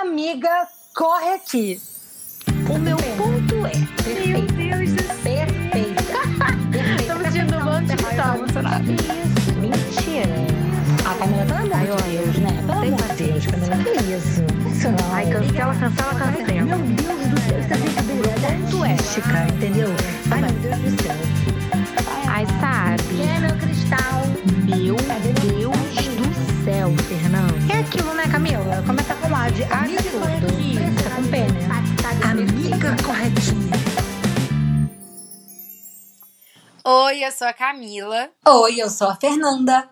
Amiga, corre aqui. O meu ponto é. Meu Deus do céu. Perfeita. Tô me sentindo um monte de tal, emocionada. Isso. Mentira. A Camila, pelo amor de Deus, né? Pelo amor de Deus, Camila, que isso? Ai, cancela, cancela, cancela. Meu Deus do céu, isso é brincadeira. Ponto é. Chica, entendeu? Ai, meu Deus do céu. Ai, sabe? É meu cristal. Meu Deus do céu, Fernando. De A tudo. Fica com P, né? Amiga corretinha. Oi, eu sou a Camila Oi, eu sou a Fernanda.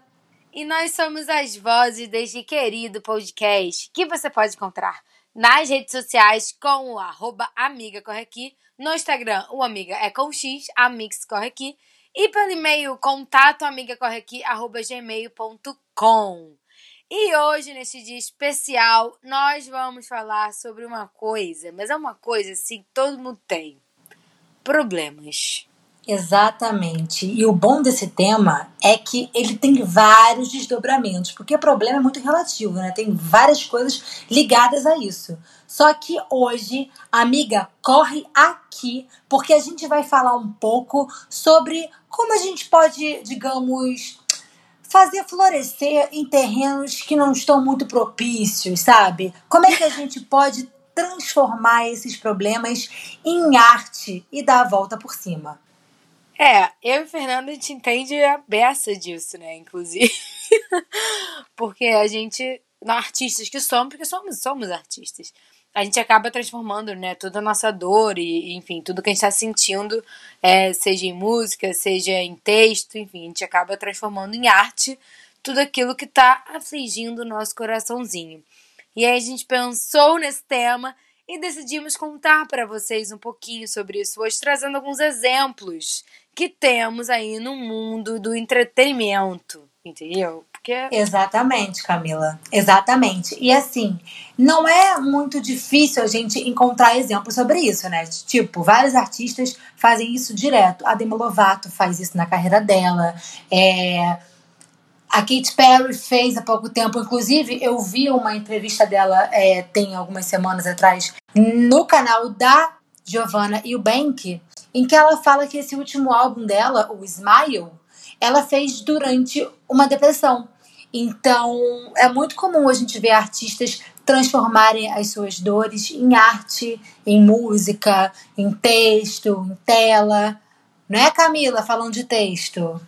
e nós somos as vozes deste querido podcast que você pode encontrar nas redes sociais com o arroba Amiga Corre Aqui, no Instagram o Amiga é com X, Amix Corre Aqui, e pelo e-mail contato amigacorreaqui, arroba gmail.com. E hoje, nesse dia especial, nós vamos falar sobre uma coisa, mas é uma coisa assim que todo mundo tem. Problemas. Exatamente. E o bom desse tema é que ele tem vários desdobramentos, porque problema é muito relativo, né? Tem várias coisas ligadas a isso. Só que hoje, amiga, corre aqui, porque a gente vai falar um pouco sobre como a gente pode, digamos, fazer florescer em terrenos que não estão muito propícios, sabe? Como é que a gente pode transformar esses problemas em arte e dar a volta por cima? É, eu e Fernanda a gente entende a beça disso, né? Inclusive. porque a gente, artistas que somos, porque somos, somos artistas, a gente acaba transformando, né, toda a nossa dor e, enfim, tudo que a gente está sentindo, é, seja em música, seja em texto, enfim, a gente acaba transformando em arte tudo aquilo que está afligindo o nosso coraçãozinho. E aí a gente pensou nesse tema e decidimos contar para vocês um pouquinho sobre isso hoje, trazendo alguns exemplos que temos aí no mundo do entretenimento, entendeu? Porque Exatamente, Camila. Exatamente. E assim, não é muito difícil a gente encontrar exemplos sobre isso, né? Tipo, vários artistas fazem isso direto. A Demi Lovato faz isso na carreira dela. É... A Katy Perry fez há pouco tempo. Inclusive, eu vi uma entrevista dela é, tem algumas semanas atrás no canal da Giovanna Eubank, em que ela fala que esse último álbum dela, o Smile, ela fez durante uma depressão. Então, é muito comum a gente ver artistas transformarem as suas dores em arte, em música, em texto, em tela. Não é, Camila, falando de texto?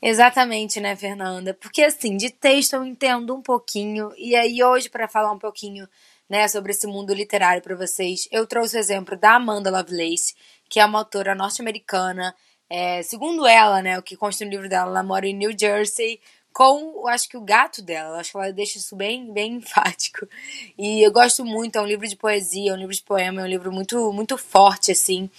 Exatamente, né, Fernanda? Porque assim, de texto eu entendo um pouquinho, e aí hoje, para falar um pouquinho né, sobre esse mundo literário para vocês, eu trouxe o exemplo da Amanda Lovelace, que é uma autora norte-americana. É, segundo ela, né, o que consta no livro dela, ela mora em New Jersey com, acho que o gato dela, acho que ela deixa isso bem, bem enfático. E eu gosto muito, é um livro de poesia, é um livro de poema, é um livro muito, muito forte, assim.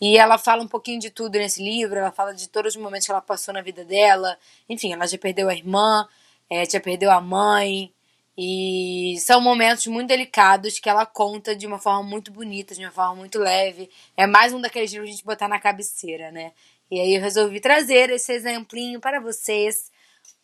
E ela fala um pouquinho de tudo nesse livro, ela fala de todos os momentos que ela passou na vida dela. Enfim, ela já perdeu a irmã, é, já perdeu a mãe. E são momentos muito delicados que ela conta de uma forma muito bonita, de uma forma muito leve. É mais um daqueles livros que a gente botar na cabeceira, né? E aí eu resolvi trazer esse exemplinho para vocês.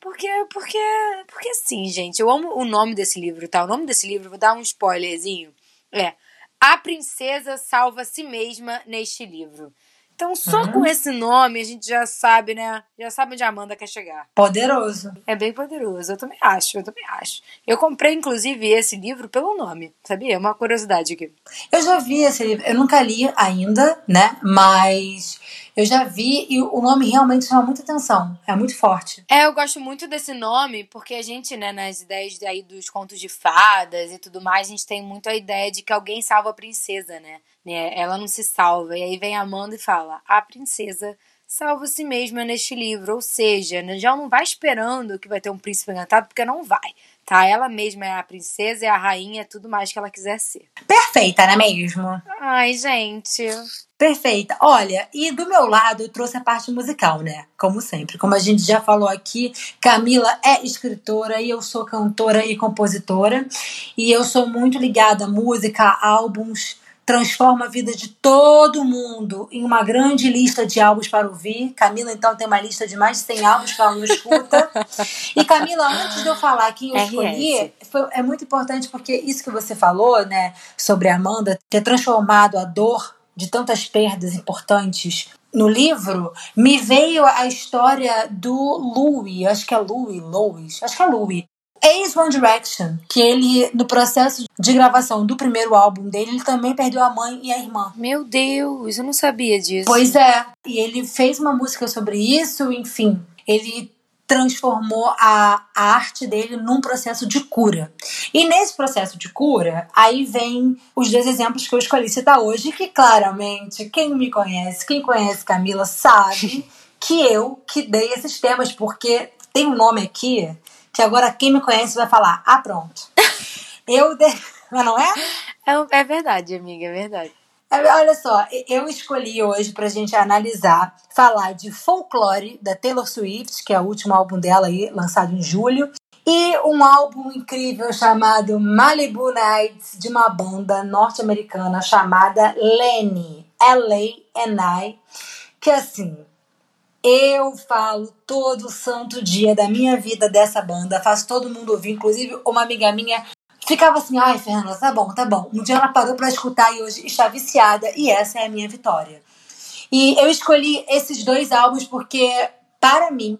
Porque, porque, porque sim, gente, eu amo o nome desse livro, tá? O nome desse livro, vou dar um spoilerzinho. É A Princesa Salva Si Mesma neste livro. Então, só Uhum. com esse nome, a gente já sabe, né? Já sabe onde a Amanda quer chegar. Poderoso. É bem poderoso, eu também acho, eu também acho. Eu comprei, inclusive, esse livro pelo nome, sabia? É Uma curiosidade aqui. Eu já vi esse livro, eu nunca li ainda, né? Mas eu já vi e o nome realmente chama muita atenção. É muito forte. É, eu gosto muito desse nome, porque a gente, né, nas ideias aí dos contos de fadas e tudo mais, a gente tem muito a ideia de que alguém salva a princesa, né? Né, Ela não se salva. E aí vem a Amanda e fala: a princesa salva si mesma neste livro. Ou seja, né, já não vai esperando que vai ter um príncipe encantado, porque não vai. Tá? Ela mesma é a princesa, é a rainha, é tudo mais que ela quiser ser. Perfeita, não é mesmo? Ai, gente. Perfeita. Olha, e do meu lado eu trouxe a parte musical, né? Como sempre. Como a gente já falou aqui, Camila é escritora e eu sou cantora e compositora. E eu sou muito ligada à música, a álbuns, transforma a vida de todo mundo em uma grande lista de álbuns para ouvir. Camila, então, tem uma lista de mais de 100 álbuns que ela não escuta. e Camila, antes de eu falar quem eu escolhi, foi, é muito importante porque isso que você falou, né, sobre a Amanda ter transformado a dor de tantas perdas importantes no livro, me veio a história do Louis, acho que é Louis, Louis, acho que é Louis, ex One Direction, que ele, no processo de gravação do primeiro álbum dele, ele também perdeu a mãe e a irmã. Meu Deus, eu não sabia disso. Pois é, e ele fez uma música sobre isso, enfim, ele transformou a, a arte dele num processo de cura. E nesse processo de cura, aí vem os dois exemplos que eu escolhi citar hoje, que claramente, quem me conhece, quem conhece Camila, sabe que eu que dei esses temas, porque tem um nome aqui que agora quem me conhece vai falar, ah, pronto. Eu dei... Mas não é? É, é verdade, amiga, é verdade. É, Olha só, eu escolhi hoje pra gente analisar, falar de Folklore, da Taylor Swift, que é o último álbum dela aí, lançado em julho, e um álbum incrível chamado Malibu Nights, de uma banda norte-americana chamada Lenny, L-A-N-I, que assim, eu falo todo santo dia da minha vida dessa banda, faço todo mundo ouvir, inclusive uma amiga minha ficava assim, ai, Fernanda, tá bom, tá bom. Um dia ela parou pra escutar e hoje está viciada, e essa é a minha vitória. E eu escolhi esses dois álbuns porque, para mim,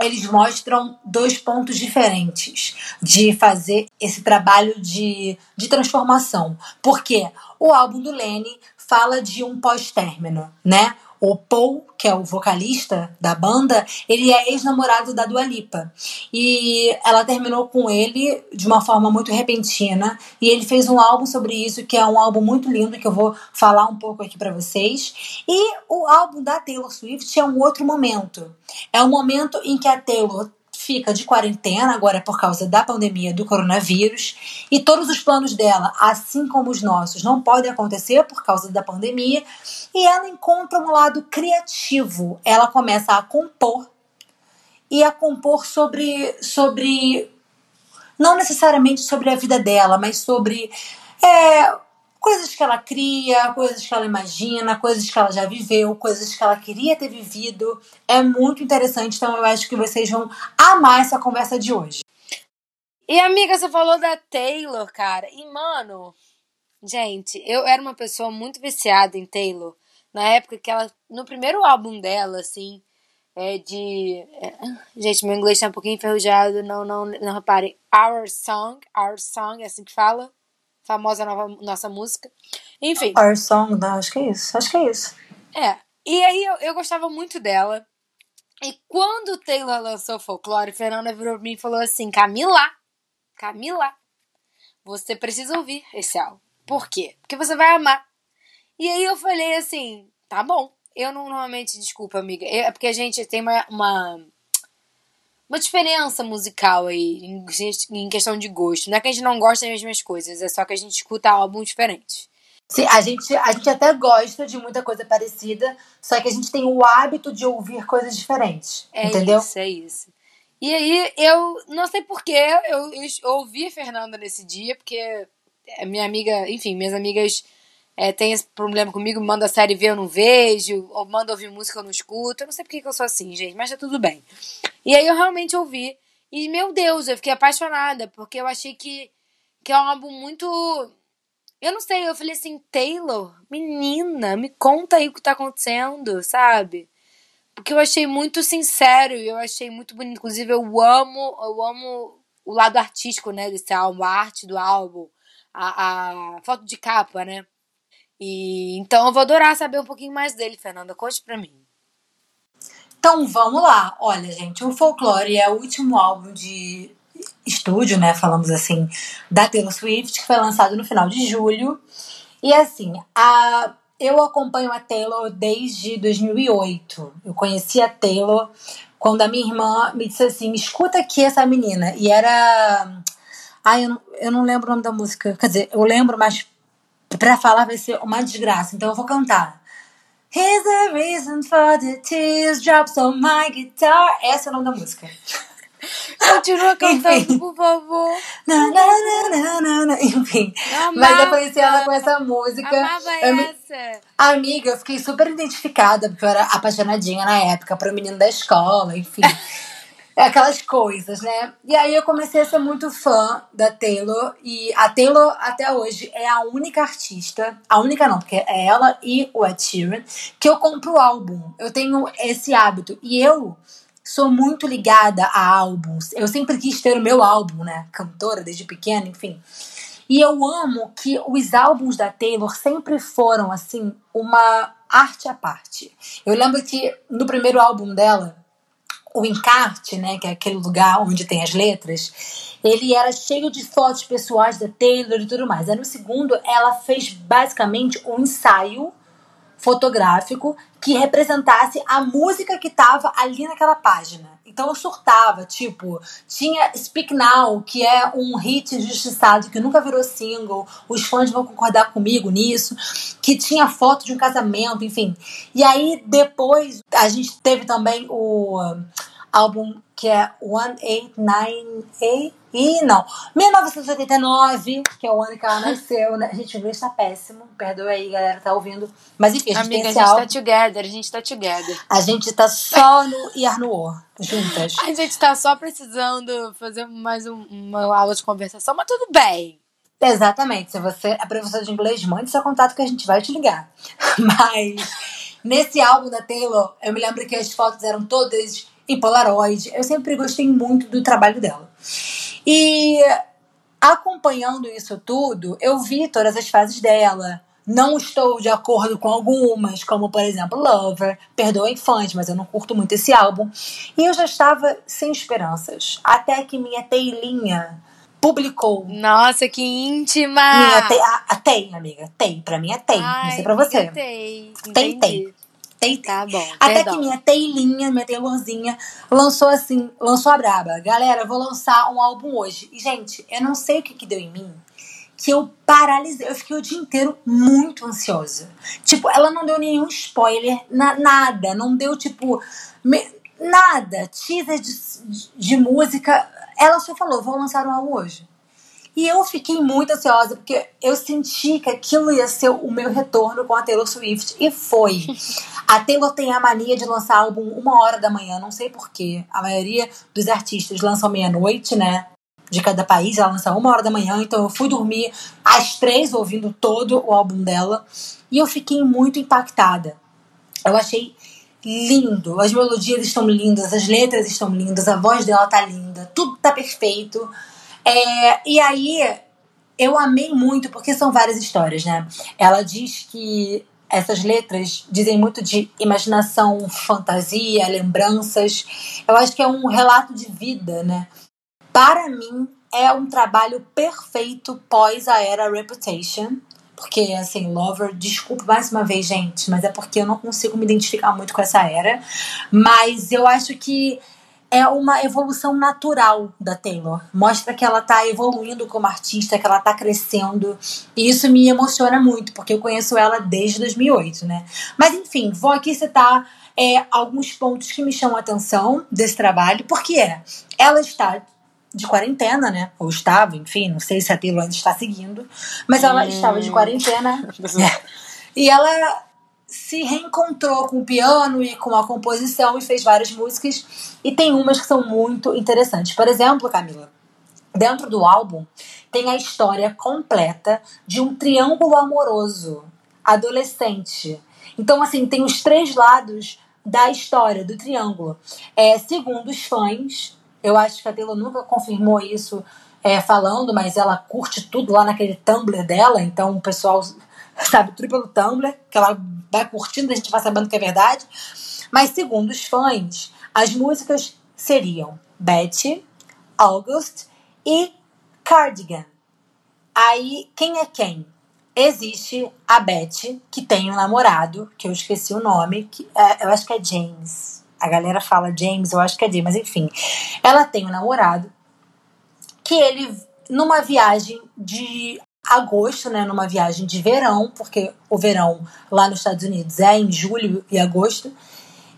eles mostram dois pontos diferentes de fazer esse trabalho de, de transformação. Porque o álbum do Lenny fala de um pós-término, né? O Paul, que é o vocalista da banda, ele é ex-namorado da Dua Lipa. E ela terminou com ele de uma forma muito repentina. E ele fez um álbum sobre isso, que é um álbum muito lindo, que eu vou falar um pouco aqui para vocês. E o álbum da Taylor Swift é um outro momento. É um momento em que a Taylor fica de quarentena agora por causa da pandemia do coronavírus e todos os planos dela, assim como os nossos, não podem acontecer por causa da pandemia e ela encontra um lado criativo. Ela começa a compor e a compor sobre sobre não necessariamente sobre a vida dela, mas sobre é, coisas que ela cria, coisas que ela imagina, coisas que ela já viveu, coisas que ela queria ter vivido. É muito interessante, então eu acho que vocês vão amar essa conversa de hoje. E amiga, você falou da Taylor, cara. E mano, gente, eu era uma pessoa muito viciada em Taylor. Na época que ela, no primeiro álbum dela, assim, é de. é, gente, meu inglês tá um pouquinho enferrujado, não, não, não reparem. Our Song, Our Song, é assim que fala. Famosa nova, nossa música. Enfim. Our Song, não, acho que é isso. Acho que é isso. É. E aí eu, eu gostava muito dela. E quando o Taylor lançou Folklore, Fernanda virou pra mim e falou assim: Camila, Camila, você precisa ouvir esse álbum. Por quê? Porque você vai amar. E aí eu falei assim: tá bom. Eu não normalmente, desculpa, amiga. É porque a gente tem uma, uma, uma diferença musical aí em, em questão de gosto. Não é que a gente não gosta das mesmas coisas, é só que a gente escuta álbuns diferentes. Sim, a gente, a gente até gosta de muita coisa parecida, só que a gente tem o hábito de ouvir coisas diferentes. É entendeu? isso, é isso. E aí eu não sei porquê, eu, eu ouvi a Fernanda nesse dia, porque a minha amiga, enfim, minhas amigas é, têm esse problema comigo, manda série ver, eu não vejo, ou manda ouvir música, eu não escuto. Eu não sei porque que eu sou assim, gente, mas tá tudo bem. E aí eu realmente ouvi. E, meu Deus, eu fiquei apaixonada, porque eu achei que, que é um álbum muito. Eu não sei, eu falei assim, Taylor, menina, me conta aí o que tá acontecendo, sabe? Porque eu achei muito sincero e eu achei muito bonito. Inclusive, eu amo, eu amo o lado artístico, né, desse álbum, a arte do álbum, a, a foto de capa, né? E então eu vou adorar saber um pouquinho mais dele, Fernanda. Conte pra mim. Então vamos lá. Olha, gente, o Folklore é o último álbum de estúdio, né? Falamos assim, da Taylor Swift, que foi lançado no final de julho. E assim, a, eu acompanho a Taylor desde 2008. Eu conheci a Taylor quando a minha irmã me disse assim: escuta aqui essa menina. E era. Ai, eu não lembro o nome da música. Quer dizer, eu lembro, mas pra falar vai ser uma desgraça. Então eu vou cantar. Here's the reason for the tears drops on my guitar. Essa é o nome da música. Continua cantando, por favor. Na, na, na, na, na, enfim. Eu Mas eu amava. conheci ela com essa música. Amava Eu essa. Amiga, eu fiquei super identificada, porque eu era apaixonadinha na época pro menino da escola, enfim. Aquelas coisas, né? E aí eu comecei a ser muito fã da Taylor. E a Taylor, até hoje, é a única artista. A única não, porque é ela e o Ed Sheeran, que eu compro álbum. Eu tenho esse hábito. E eu sou muito ligada a álbuns. Eu sempre quis ter o meu álbum, né? Cantora desde pequena, enfim. E eu amo que os álbuns da Taylor sempre foram, assim, uma arte à parte. Eu lembro que no primeiro álbum dela, o encarte, né, que é aquele lugar onde tem as letras, ele era cheio de fotos pessoais da Taylor e tudo mais. Aí no segundo, ela fez basicamente um ensaio fotográfico que representasse a música que tava ali naquela página. Então eu surtava, tipo, tinha Speak Now, que é um hit injustiçado que nunca virou single, os fãs vão concordar comigo nisso, que tinha foto de um casamento, enfim. E aí depois a gente teve também o um, álbum que é 1898 e não, 1989, que é o ano que ela nasceu, né? Gente, o inglês tá péssimo, perdoa aí, galera, tá ouvindo. Mas enfim, a gente Amiga, tem a esse gente álbum. tá together, a gente tá together. A gente tá só no Yarnuo, juntas. A gente tá só precisando fazer mais um- uma aula de conversação, mas tudo bem. Exatamente. Se você é professor de inglês, mande seu contato que a gente vai te ligar. Mas nesse álbum da Taylor, eu me lembro que as fotos eram todas Polaroid. Eu sempre gostei muito do trabalho dela. E acompanhando isso tudo, eu vi todas as fases dela. Não estou de acordo com algumas, como por exemplo Lover, Perdoem fãs, mas eu não curto muito esse álbum. E eu já estava sem esperanças. Até que minha Taylinha publicou Nossa, que íntima! minha Tay, a, a amiga. Tay, pra mim é Tay. Ai, não sei pra você. Tem, Tem, Tá bom, Até perdão. que minha Taylinha, minha Taylorzinha, lançou assim, lançou a braba. Galera, vou lançar um álbum hoje. E, gente, eu não sei o que, que deu em mim. Que eu paralisei, eu fiquei o dia inteiro muito ansiosa. Tipo, ela não deu nenhum spoiler, na- nada. Não deu, tipo, me- nada. Teaser de, de música. Ela só falou, vou lançar um álbum hoje. E eu fiquei muito ansiosa, porque eu senti que aquilo ia ser o meu retorno com a Taylor Swift. E foi. A Taylor tem a mania de lançar álbum uma hora da manhã, não sei porquê. A maioria dos artistas lançam meia-noite, né? De cada país, ela lança uma hora da manhã. Então eu fui dormir às três ouvindo todo o álbum dela. E eu fiquei muito impactada. Eu achei lindo. As melodias estão lindas, as letras estão lindas, a voz dela tá linda, tudo tá perfeito. É, e aí eu amei muito, porque são várias histórias, né? Ela diz que essas letras dizem muito de imaginação, fantasia, lembranças. Eu acho que é um relato de vida, né? Para mim, é um trabalho perfeito pós a era Reputation. Porque, assim, Lover, desculpa mais uma vez, gente, mas é porque eu não consigo me identificar muito com essa era. Mas eu acho que é uma evolução natural da Taylor. Mostra que ela tá evoluindo como artista, que ela tá crescendo. E isso me emociona muito, porque eu conheço ela desde 2008, né? Mas enfim, vou aqui citar é, alguns pontos que me chamam a atenção desse trabalho, porque é, ela está de quarentena, né? Ou estava, enfim, não sei se a Taylor ainda está seguindo, mas ela estava de quarentena. e ela se reencontrou com o piano e com a composição e fez várias músicas. E tem umas que são muito interessantes. Por exemplo, Camila, dentro do álbum tem a história completa de um triângulo amoroso adolescente. Então, assim, tem os três lados da história do triângulo. É, segundo os fãs, eu acho que a Taylor nunca confirmou isso é, falando, mas ela curte tudo lá naquele Tumblr dela, então o pessoal sabe tudo pelo Tumblr, que ela vai curtindo, a gente vai sabendo que é verdade. Mas segundo os fãs, as músicas seriam Betty, August e Cardigan. Aí, quem é quem? Existe a Betty, que tem um namorado, que eu esqueci o nome, que é, eu acho que é James. A galera fala James, eu acho que é James, mas enfim. Ela tem um namorado que ele, numa viagem de agosto, né, numa viagem de verão, porque o verão lá nos Estados Unidos é em julho e agosto,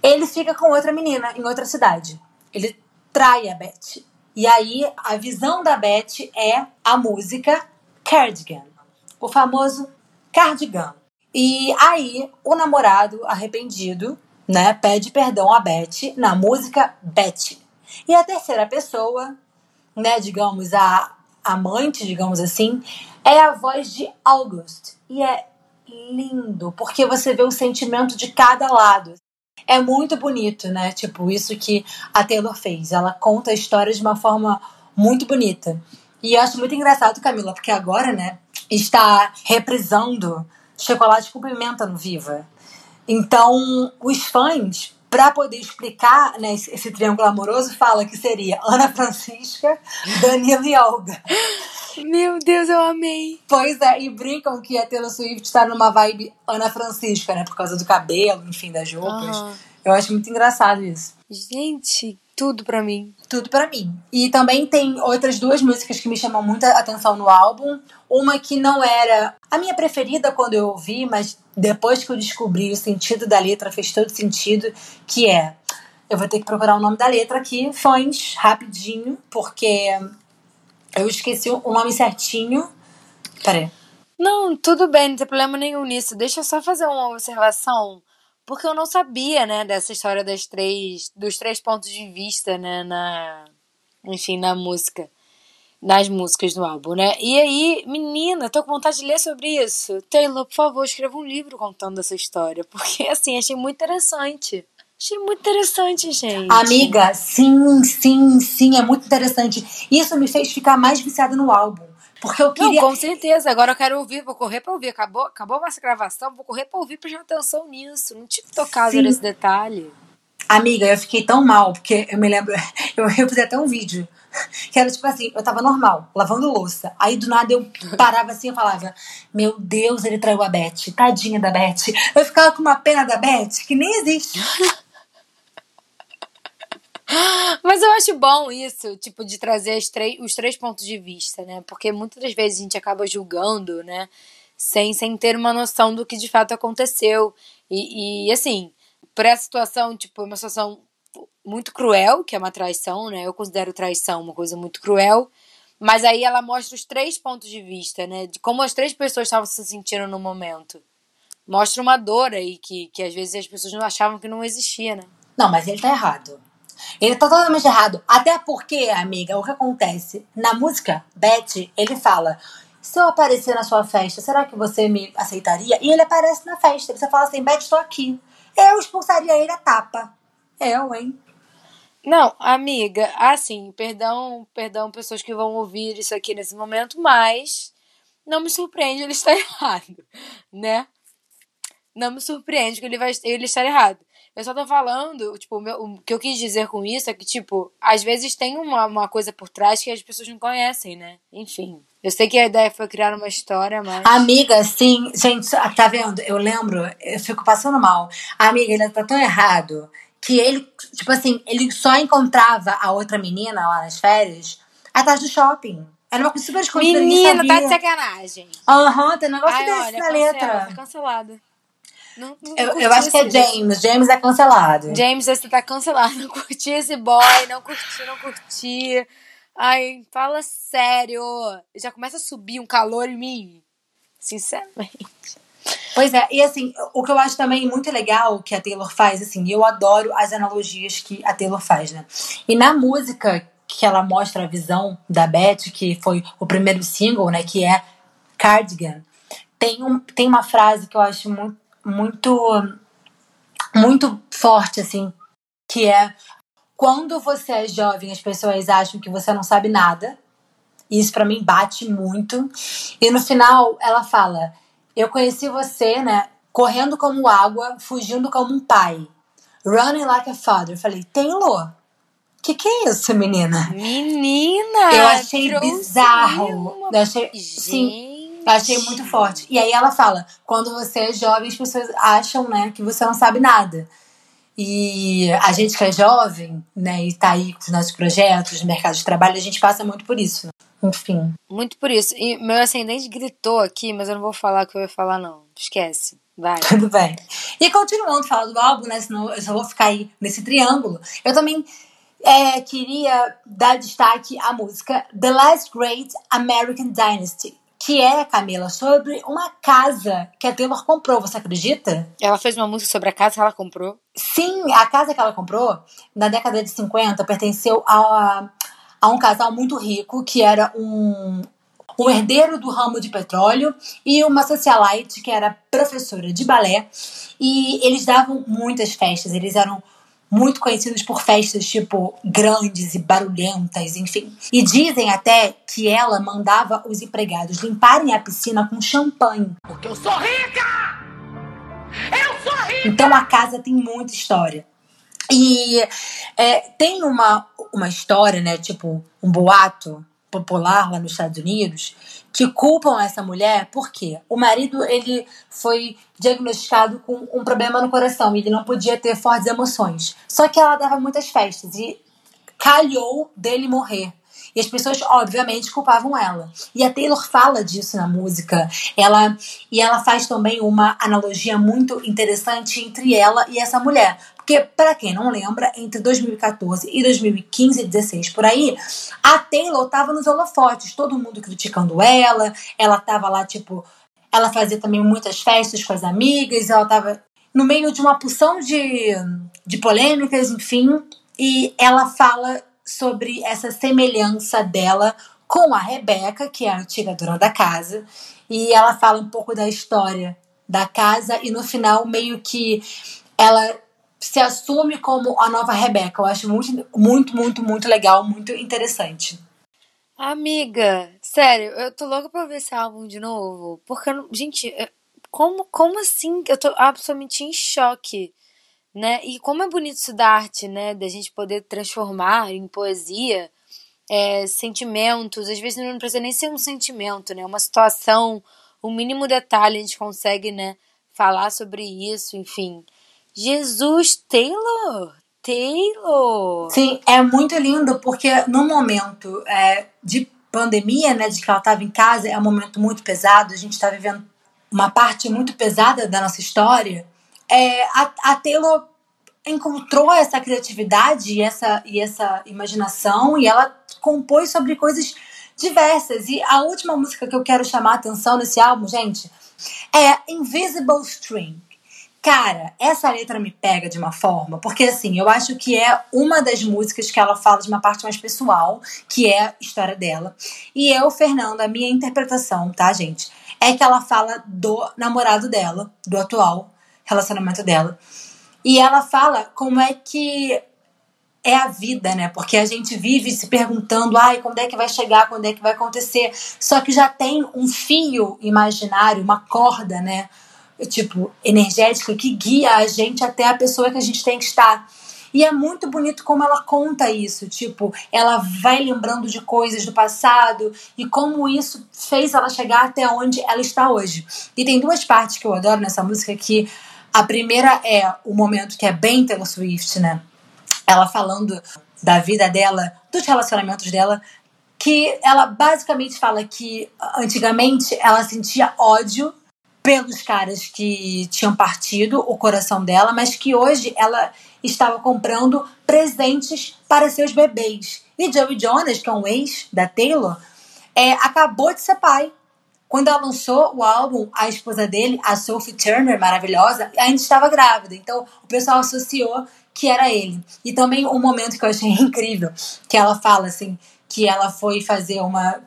ele fica com outra menina em outra cidade. Ele trai a Beth. E aí a visão da Beth é a música Cardigan, o famoso cardigan. E aí, o namorado arrependido, né, pede perdão a Beth na música Betty. E a terceira pessoa, né, digamos, a amante, digamos assim, é a voz de August. E é lindo, porque você vê o sentimento de cada lado. É muito bonito, né? Tipo, isso que a Taylor fez. Ela conta a história de uma forma muito bonita. E eu acho muito engraçado, Camila, porque agora, né, está reprisando Chocolate com Pimenta no Viva. Então, os fãs, para poder explicar né, esse, triângulo amoroso, fala que seria Ana Francisca, Danilo e Olga. Meu Deus, eu amei. Pois é, e brincam que a Taylor Swift está numa vibe Ana Francisca, né? Por causa do cabelo, enfim, das roupas. Uhum. Eu acho muito engraçado isso. Gente, tudo para mim. Tudo para mim. E também tem outras duas músicas que me chamam muita atenção no álbum. Uma que não era a minha preferida quando eu ouvi, mas depois que eu descobri o sentido da letra fez todo sentido, que é eu vou ter que procurar o nome da letra aqui, fãs, rapidinho, porque eu esqueci o nome certinho. Peraí. Não, tudo bem, não tem problema nenhum nisso. Deixa eu só fazer uma observação porque eu não sabia, né, dessa história das três, dos três pontos de vista, né, na, enfim, na música, nas músicas do álbum, né? E aí, menina, tô com vontade de ler sobre isso. Taylor, por favor, escreva um livro contando essa história, porque assim, achei muito interessante. Achei muito interessante, gente. Amiga, sim, sim, sim, é muito interessante. Isso me fez ficar mais viciada no álbum. Porque eu queria. Não, com certeza. Agora eu quero ouvir, vou correr pra ouvir. Acabou, acabou a nossa gravação, vou correr pra ouvir, prestar atenção nisso. Não tive tocado Sim. nesse detalhe. Amiga, eu fiquei tão mal, porque eu me lembro, eu, eu fiz até um vídeo, que era tipo assim, eu tava normal, lavando louça. Aí do nada eu parava assim e falava, meu Deus, ele traiu a Beth, tadinha da Beth. Eu ficava com uma pena da Beth que nem existe. Mas eu acho bom isso, tipo, de trazer os três pontos de vista, né? Porque muitas das vezes a gente acaba julgando, né? Sem, sem ter uma noção do que de fato aconteceu. E, e assim, por essa situação, tipo, uma situação muito cruel, que é uma traição, né? Eu considero traição uma coisa muito cruel. Mas aí ela mostra os três pontos de vista, né? De como as três pessoas estavam se sentindo no momento. Mostra uma dor aí que, que às vezes as pessoas não achavam que não existia, né? Não, mas ele tá errado. Ele tá totalmente errado. Até porque, amiga, o que acontece? Na música, Beth, ele fala: se eu aparecer na sua festa, será que você me aceitaria? E ele aparece na festa. Você fala assim: Beth, estou aqui. Eu expulsaria ele a tapa. Eu, hein? Não, amiga, assim, perdão, perdão, pessoas que vão ouvir isso aqui nesse momento, mas não me surpreende ele estar errado, né? Não me surpreende que ele vai ele estar errado. Eu só tô falando, tipo, o, meu, o que eu quis dizer com isso é que, tipo, às vezes tem uma, uma coisa por trás que as pessoas não conhecem, né? Enfim. Eu sei que a ideia foi criar uma história, mas. Amiga, sim. Gente, tá vendo? Eu lembro, eu fico passando mal. Amiga, ele tá tão errado que ele, tipo assim, ele só encontrava a outra menina lá nas férias atrás do shopping. Era uma coisa super escondida. Menina, tá de sacanagem. Aham, uhum, tem um negócio Ai, desse olha, na cancela, letra. Foi cancelado. Não, não eu, eu acho que é James. James é cancelado. James, você tá cancelado. Não curti esse boy, não curti, não curti. Ai, fala sério. Já começa a subir um calor em mim. Sinceramente. Pois é, e assim, o que eu acho também muito legal que a Taylor faz, assim, eu adoro as analogias que a Taylor faz, né? E na música que ela mostra a visão da Beth, que foi o primeiro single, né, que é Cardigan, tem, um, tem uma frase que eu acho muito muito muito forte assim, que é quando você é jovem, as pessoas acham que você não sabe nada. Isso para mim bate muito. E no final ela fala: "Eu conheci você, né, correndo como água, fugindo como um pai. Running like a father". Eu falei: "Taylor, que que é isso, menina?" Menina, eu achei bizarro. Eu achei, Gente. sim, eu achei muito forte. E aí ela fala: quando você é jovem, as pessoas acham, né, que você não sabe nada. E a gente que é jovem, né, e tá aí com os nossos projetos no mercado de trabalho, a gente passa muito por isso. Né? Enfim. Muito por isso. E meu ascendente gritou aqui, mas eu não vou falar o que eu ia falar, não. Esquece. Vai. Tudo bem. E continuando falar do álbum, né? Senão eu só vou ficar aí nesse triângulo. Eu também é, queria dar destaque à música The Last Great American Dynasty, que é, Camila, sobre uma casa que a Taylor comprou, você acredita? Ela fez uma música sobre a casa que ela comprou? Sim, a casa que ela comprou, na década de 50, pertenceu a, a um casal muito rico, que era um, um herdeiro do ramo de petróleo e uma socialite que era professora de balé. E eles davam muitas festas, eles eram muito conhecidos por festas tipo grandes e barulhentas, enfim. E dizem até que ela mandava os empregados limparem a piscina com champanhe. Porque eu sou rica! Eu sou rica! Então a casa tem muita história. E é, tem uma, uma história, né? Tipo, um boato popular lá nos Estados Unidos que culpam essa mulher porque o marido ele foi diagnosticado com um problema no coração e ele não podia ter fortes emoções. Só que ela dava muitas festas e calhou dele morrer. E as pessoas, obviamente, culpavam ela. E a Taylor fala disso na música. Ela e ela faz também uma analogia muito interessante entre ela e essa mulher. Porque, para quem não lembra, entre 2014 e 2015 e 16 por aí, a Taylor tava nos holofotes, todo mundo criticando ela, ela tava lá, tipo, ela fazia também muitas festas com as amigas, ela tava no meio de uma porção de, de polêmicas, enfim, e ela fala sobre essa semelhança dela com a Rebeca, que é a antiga dona da casa, e ela fala um pouco da história da casa e no final meio que ela se assume como a nova Rebeca. Eu acho muito, muito, muito, muito legal, muito interessante. Amiga, sério, eu tô louca pra ver esse álbum de novo. Porque, gente, como, como assim? Eu tô absolutamente em choque né? E como é bonito da arte, né? Da gente poder transformar em poesia é, sentimentos. Às vezes não precisa nem ser um sentimento, né? Uma situação, um mínimo detalhe a gente consegue, né? Falar sobre isso, enfim. Jesus, Taylor, Taylor. Sim, é muito lindo porque no momento é, de pandemia, né, de que ela estava em casa, é um momento muito pesado. A gente está vivendo uma parte muito pesada da nossa história é, a, a Taylor encontrou essa criatividade e essa, e essa imaginação e ela compôs sobre coisas diversas. E a última música que eu quero chamar a atenção nesse álbum, gente, é Invisible String. Cara, essa letra me pega de uma forma, porque assim, eu acho que é uma das músicas que ela fala de uma parte mais pessoal, que é a história dela. E eu, Fernanda, a minha interpretação, tá, gente? É que ela fala do namorado dela, do atual relacionamento dela. E ela fala como é que é a vida, né? Porque a gente vive se perguntando, ai, quando é que vai chegar, quando é que vai acontecer? Só que já tem um fio imaginário, uma corda, né? Tipo, energética que guia a gente até a pessoa que a gente tem que estar. E é muito bonito como ela conta isso. Tipo, ela vai lembrando de coisas do passado e como isso fez ela chegar até onde ela está hoje. E tem duas partes que eu adoro nessa música que a primeira é o momento que é bem Taylor Swift, né? Ela falando da vida dela, dos relacionamentos dela, que ela basicamente fala que antigamente ela sentia ódio pelos caras que tinham partido o coração dela, mas que hoje ela estava comprando presentes para seus bebês. E Joey Jonas, que é um ex da Taylor, é, acabou de ser pai. Quando ela lançou o álbum, a esposa dele, a Sophie Turner, maravilhosa, ainda estava grávida. Então o pessoal associou que era ele. E também um momento que eu achei incrível, que ela fala assim, que ela foi fazer uma.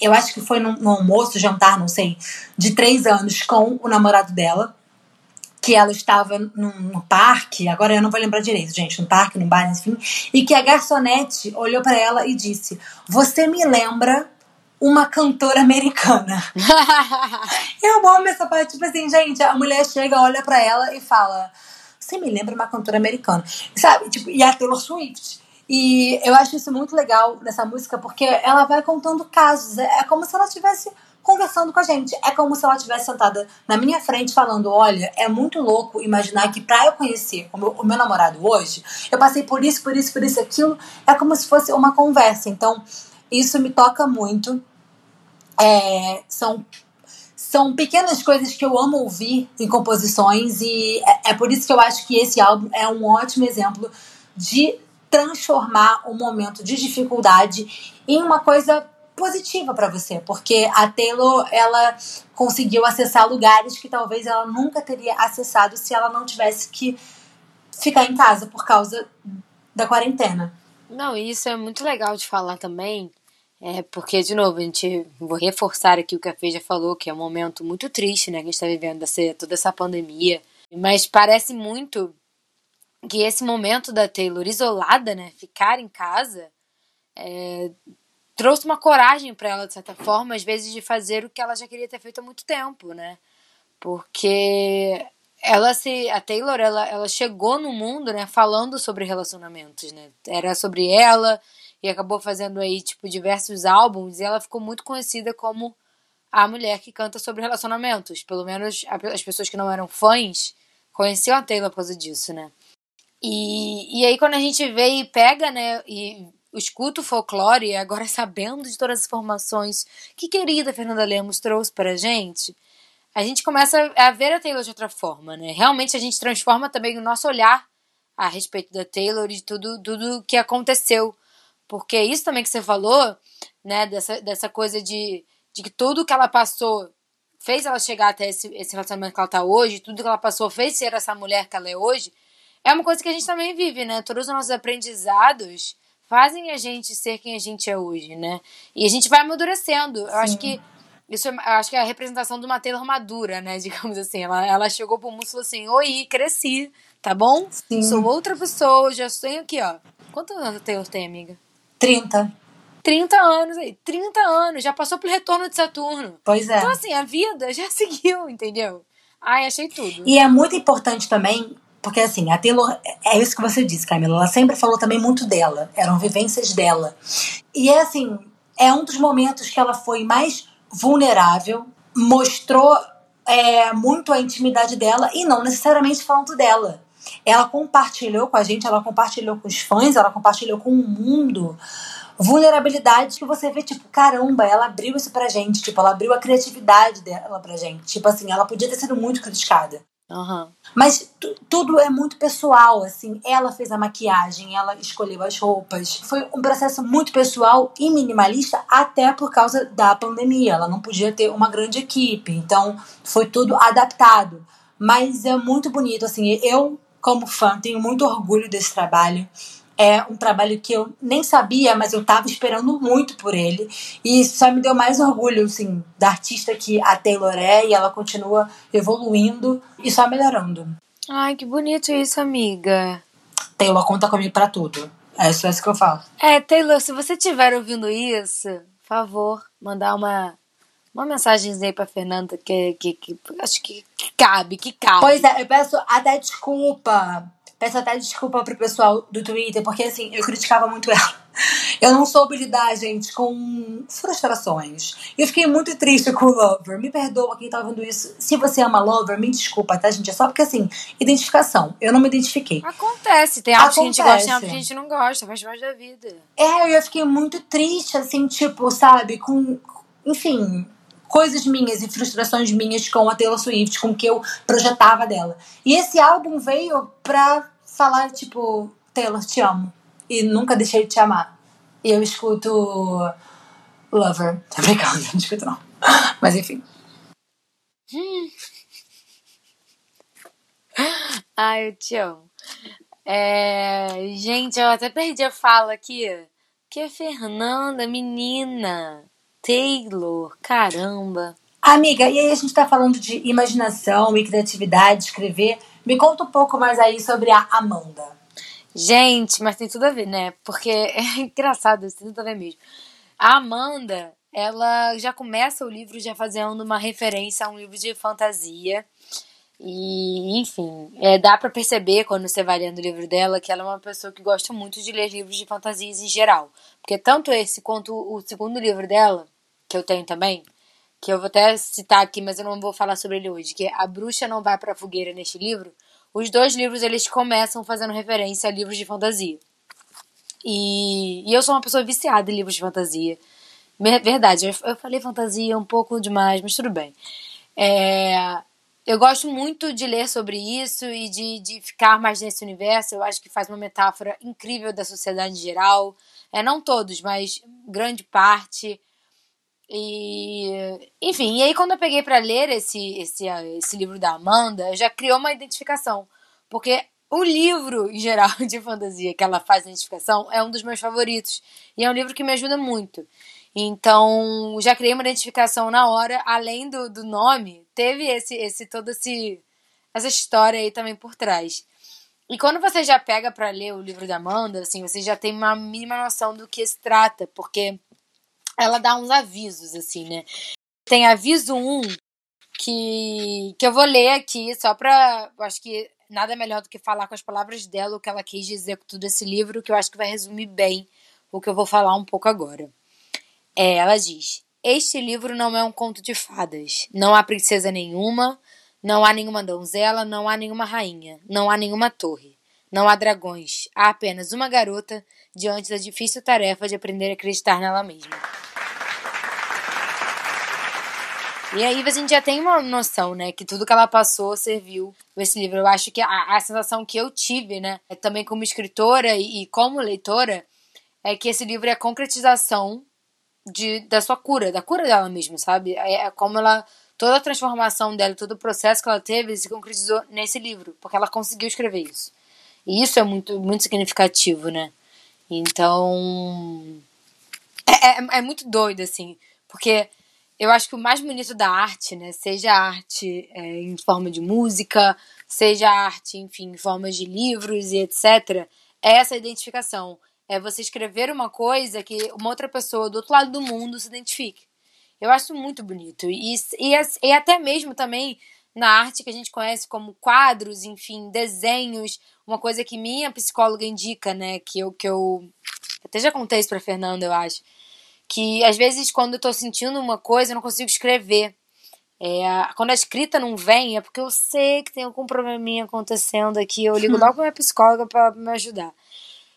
Eu acho que foi num, num almoço, jantar, não sei, de três anos com o namorado dela que ela estava no parque, agora eu não vou lembrar direito, gente, no parque, no bar, enfim, e que a garçonete olhou para ela e disse: Você me lembra uma cantora americana. eu amo essa parte, tipo assim, gente, a mulher chega, olha para ela e fala: Você me lembra uma cantora americana? Sabe? Tipo, e a Taylor Swift. E eu acho isso muito legal nessa música, porque ela vai contando casos. É, é como se ela estivesse conversando com a gente. É como se ela estivesse sentada na minha frente falando: Olha, é muito louco imaginar que pra eu conhecer o meu, o meu namorado hoje, eu passei por isso, por isso, por isso, aquilo. É como se fosse uma conversa. Então, isso me toca muito. É, são são pequenas coisas que eu amo ouvir em composições e é, é, por isso que eu acho que esse álbum é um ótimo exemplo de transformar um momento de dificuldade em uma coisa positiva para você, porque a Taylor ela conseguiu acessar lugares que talvez ela nunca teria acessado se ela não tivesse que ficar em casa por causa da quarentena. Não, isso é muito legal de falar também, é porque, de novo, a gente vou reforçar aqui o que a Fê já falou, que é um momento muito triste, né, que a gente está vivendo, essa, toda essa pandemia. Mas parece muito que esse momento da Taylor isolada, né, ficar em casa, é, trouxe uma coragem para ela, de certa forma, às vezes, de fazer o que ela já queria ter feito há muito tempo, né? Porque ela se a Taylor ela, ela chegou no mundo né falando sobre relacionamentos né? Era sobre ela e acabou fazendo aí tipo diversos álbuns e ela ficou muito conhecida como a mulher que canta sobre relacionamentos. Pelo menos as pessoas que não eram fãs conheciam a Taylor por causa disso né e, e aí quando a gente vê e pega né e escuta o folclore agora sabendo de todas as informações que querida Fernanda Lemos trouxe para gente a gente começa a ver a Taylor de outra forma, né? Realmente a gente transforma também o nosso olhar a respeito da Taylor e de tudo, tudo que aconteceu. Porque isso também que você falou, né, dessa, dessa coisa de, de que tudo que ela passou fez ela chegar até esse, esse relacionamento que ela tá hoje, tudo que ela passou fez ser essa mulher que ela é hoje, é uma coisa que a gente também vive, né? Todos os nossos aprendizados fazem a gente ser quem a gente é hoje, né? E a gente vai amadurecendo. Eu Sim. acho que isso eu acho que é a representação de uma Taylor madura, né? Digamos assim. Ela, ela chegou pro mundo e falou assim: Oi, cresci, tá bom? Sim. Sou outra pessoa, já tenho aqui, ó. Quantos anos a Taylor tem, amiga? 30. 30 anos aí, 30 anos, já passou pelo retorno de Saturno. Pois é. Então, assim, a vida já seguiu, entendeu? Ai, achei tudo. E é muito importante também, porque assim, a Taylor, é isso que você disse, Camila, ela sempre falou também muito dela, eram vivências dela. E é assim, é um dos momentos que ela foi mais vulnerável, mostrou é, muito a intimidade dela e não necessariamente falando dela. Ela compartilhou com a gente, ela compartilhou com os fãs, ela compartilhou com o mundo vulnerabilidade que você vê, tipo, caramba, ela abriu isso pra gente, tipo, ela abriu a criatividade dela pra gente. Tipo assim, ela podia ter sido muito criticada. Uhum. Mas tudo é muito pessoal, assim. Ela fez a maquiagem, ela escolheu as roupas. Foi um processo muito pessoal e minimalista, até por causa da pandemia. Ela não podia ter uma grande equipe, então foi tudo adaptado. Mas é muito bonito, assim. Eu, como fã, tenho muito orgulho desse trabalho é um trabalho que eu nem sabia, mas eu tava esperando muito por ele. E só me deu mais orgulho, assim, da artista que a Taylor é e ela continua evoluindo e só melhorando. Ai, que bonito isso, amiga. Taylor, conta comigo pra tudo. É só isso que eu falo. É, Taylor, se você estiver ouvindo isso, por favor, mandar uma uma mensagem aí pra Fernanda que, que, que acho que, que, cabe, que cabe. Pois é, eu peço até desculpa Peço até desculpa pro pessoal do Twitter, porque assim, eu criticava muito ela. Eu não soube lidar, gente, com frustrações. E eu fiquei muito triste com o Lover. Me perdoa quem tá ouvindo isso. Se você ama Lover, me desculpa, tá, gente? É só porque, assim, identificação. Eu não me identifiquei. Acontece. Tem algo que a gente gosta e algo que a gente não gosta. Faz parte da vida. É, eu fiquei muito triste, assim, tipo, sabe? Com. Enfim, coisas minhas e frustrações minhas com a Taylor Swift, com o que eu projetava dela. E esse álbum veio pra falar, tipo, Taylor, te amo. E nunca deixei de te amar. E eu escuto Lover. Tá brincando, não escuto não. Mas enfim. Ai, eu te amo. É... Gente, eu até perdi a fala aqui. Que Fernanda, menina. Taylor, caramba. Amiga, e aí a gente tá falando de imaginação e criatividade, escrever. Me conta um pouco mais aí sobre a Amanda. Gente, mas tem tudo a ver, né? Porque é engraçado, tem tudo a ver mesmo. A Amanda, ela já começa o livro já fazendo uma referência a um livro de fantasia. E, enfim, é, dá para perceber quando você vai lendo o livro dela que ela é uma pessoa que gosta muito de ler livros de fantasias em geral. Porque tanto esse quanto o segundo livro dela, que eu tenho também, que eu vou até citar aqui, mas eu não vou falar sobre ele hoje, que é A Bruxa Não Vai Pra Fogueira neste livro. Os dois livros, eles começam fazendo referência a livros de fantasia. E, e eu sou uma pessoa viciada em livros de fantasia. Verdade, eu, eu falei fantasia um pouco demais, mas tudo bem. É, eu gosto muito de ler sobre isso e de, de ficar mais nesse universo. Eu acho que faz uma metáfora incrível da sociedade em geral. É, não todos, mas grande parte. E, enfim, e aí quando eu peguei para ler esse, esse, esse livro da Amanda, já criou uma identificação. Porque o livro, em geral, de fantasia que ela faz identificação é um dos meus favoritos. E é um livro que me ajuda muito. Então, já criei uma identificação na hora, além do, do nome, teve esse, esse todo esse essa história aí também por trás. E quando você já pega para ler o livro da Amanda, assim, você já tem uma mínima noção do que se trata, porque ela dá uns avisos, assim, né? Tem aviso 1 que, que eu vou ler aqui, só pra. Acho que nada melhor do que falar com as palavras dela o que ela quis dizer com tudo esse livro, que eu acho que vai resumir bem o que eu vou falar um pouco agora. É, ela diz: Este livro não é um conto de fadas. Não há princesa nenhuma, não há nenhuma donzela, não há nenhuma rainha, não há nenhuma torre, não há dragões. Há apenas uma garota diante da difícil tarefa de aprender a acreditar nela mesma. E aí a gente já tem uma noção, né, que tudo que ela passou serviu esse livro. Eu acho que a, a sensação que eu tive, né, também como escritora e, e como leitora, é que esse livro é a concretização de, da sua cura, da cura dela mesma, sabe? É, é como ela toda a transformação dela, todo o processo que ela teve se concretizou nesse livro, porque ela conseguiu escrever isso. E isso é muito, muito significativo, né? Então. É, é, é muito doido, assim, porque eu acho que o mais bonito da arte, né? Seja arte é, em forma de música, seja arte, enfim, em forma de livros e etc., é essa identificação. É você escrever uma coisa que uma outra pessoa do outro lado do mundo se identifique. Eu acho muito bonito. E, e, e até mesmo também na arte que a gente conhece como quadros, enfim, desenhos, uma coisa que minha psicóloga indica, né, que eu que eu até já contei isso para Fernanda, eu acho, que às vezes quando eu tô sentindo uma coisa, eu não consigo escrever. É, quando a escrita não vem, é porque eu sei que tem algum probleminha acontecendo aqui. Eu ligo logo pra minha psicóloga para me ajudar.